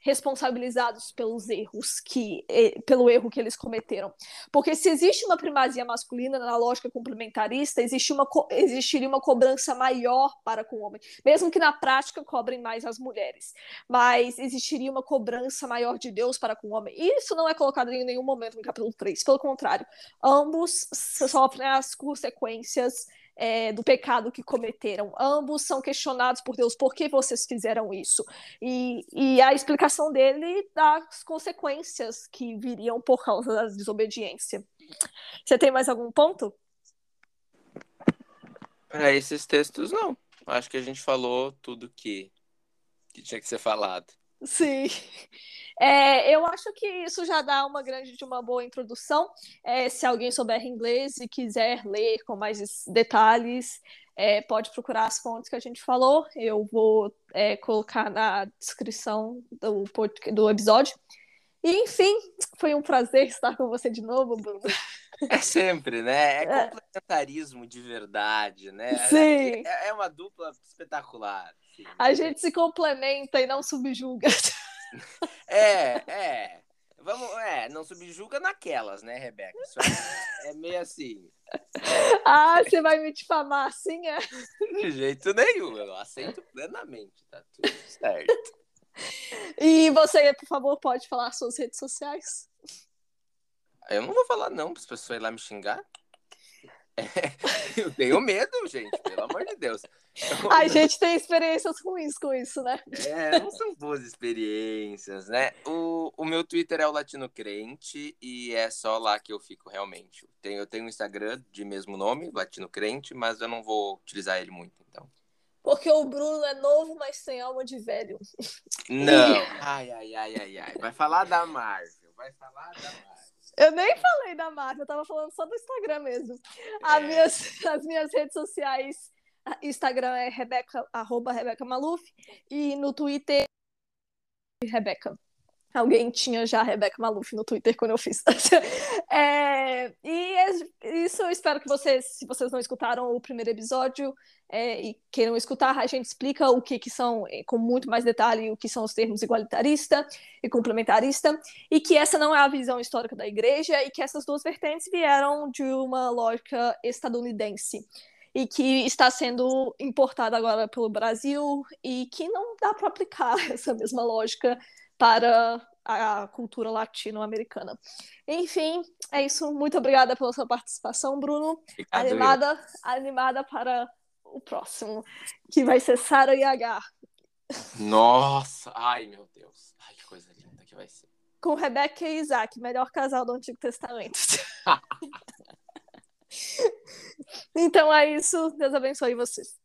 responsabilizados pelos erros que eh, pelo erro que eles cometeram. Porque se existe uma primazia masculina na lógica complementarista, existe uma, existiria uma cobrança maior para com o homem, mesmo que na prática cobrem mais as mulheres. Mas existiria uma cobrança maior de Deus para com o homem. E isso não é colocado em nenhum momento no capítulo 3. Pelo contrário, ambos sofrem as consequências é, do pecado que cometeram. Ambos são questionados por Deus, por que vocês fizeram isso? E, e a explicação dele das consequências que viriam por causa da desobediência. Você tem mais algum ponto? Para esses textos, não. Acho que a gente falou tudo que, que tinha que ser falado. Sim. É, eu acho que isso já dá uma grande de uma boa introdução. É, se alguém souber inglês e quiser ler com mais detalhes, é, pode procurar as fontes que a gente falou. Eu vou é, colocar na descrição do, do episódio. E, enfim, foi um prazer estar com você de novo, Bruno. É sempre, né? É, é. complementarismo de verdade, né? Sim. É, é uma dupla espetacular. A gente se complementa e não subjuga. É, é. Vamos, é, não subjuga naquelas, né, Rebeca? Isso é, é meio assim. Ah, você vai me difamar assim, é? De jeito nenhum, eu aceito plenamente, tá tudo certo. E você, por favor, pode falar suas redes sociais? Eu não vou falar não, para as pessoas ir lá me xingar. Eu tenho medo, gente, pelo amor de Deus. A gente tem experiências ruins com isso, né? É, não são boas experiências, né? O, o meu Twitter é o Latino Crente e é só lá que eu fico realmente. Eu tenho, eu tenho um Instagram de mesmo nome, Latino Crente, mas eu não vou utilizar ele muito, então. Porque o Bruno é novo, mas tem alma de velho. Não. Ai, ai, ai, ai, ai. Vai falar da Marvel. Vai falar da Marvel. Eu nem falei da Marvel, eu tava falando só do Instagram mesmo. É. Minhas, as minhas redes sociais, Instagram é Rebeca, arroba Rebeca Maluf, e no Twitter, Rebeca. Alguém tinha já a Rebeca Maluf no Twitter quando eu fiz. é, e é isso eu espero que vocês, se vocês não escutaram o primeiro episódio é, e queiram escutar, a gente explica o que, que são, é, com muito mais detalhe, o que são os termos igualitarista e complementarista, e que essa não é a visão histórica da igreja, e que essas duas vertentes vieram de uma lógica estadunidense e que está sendo importada agora pelo Brasil e que não dá para aplicar essa mesma lógica para a cultura latino-americana. Enfim, é isso. Muito obrigada pela sua participação, Bruno. Obrigado, animada, eu. animada para o próximo, que vai ser Sara e Agar. Nossa! Ai, meu Deus. Ai, que coisa linda que vai ser. Com Rebeca e Isaac, melhor casal do Antigo Testamento. então é isso. Deus abençoe vocês.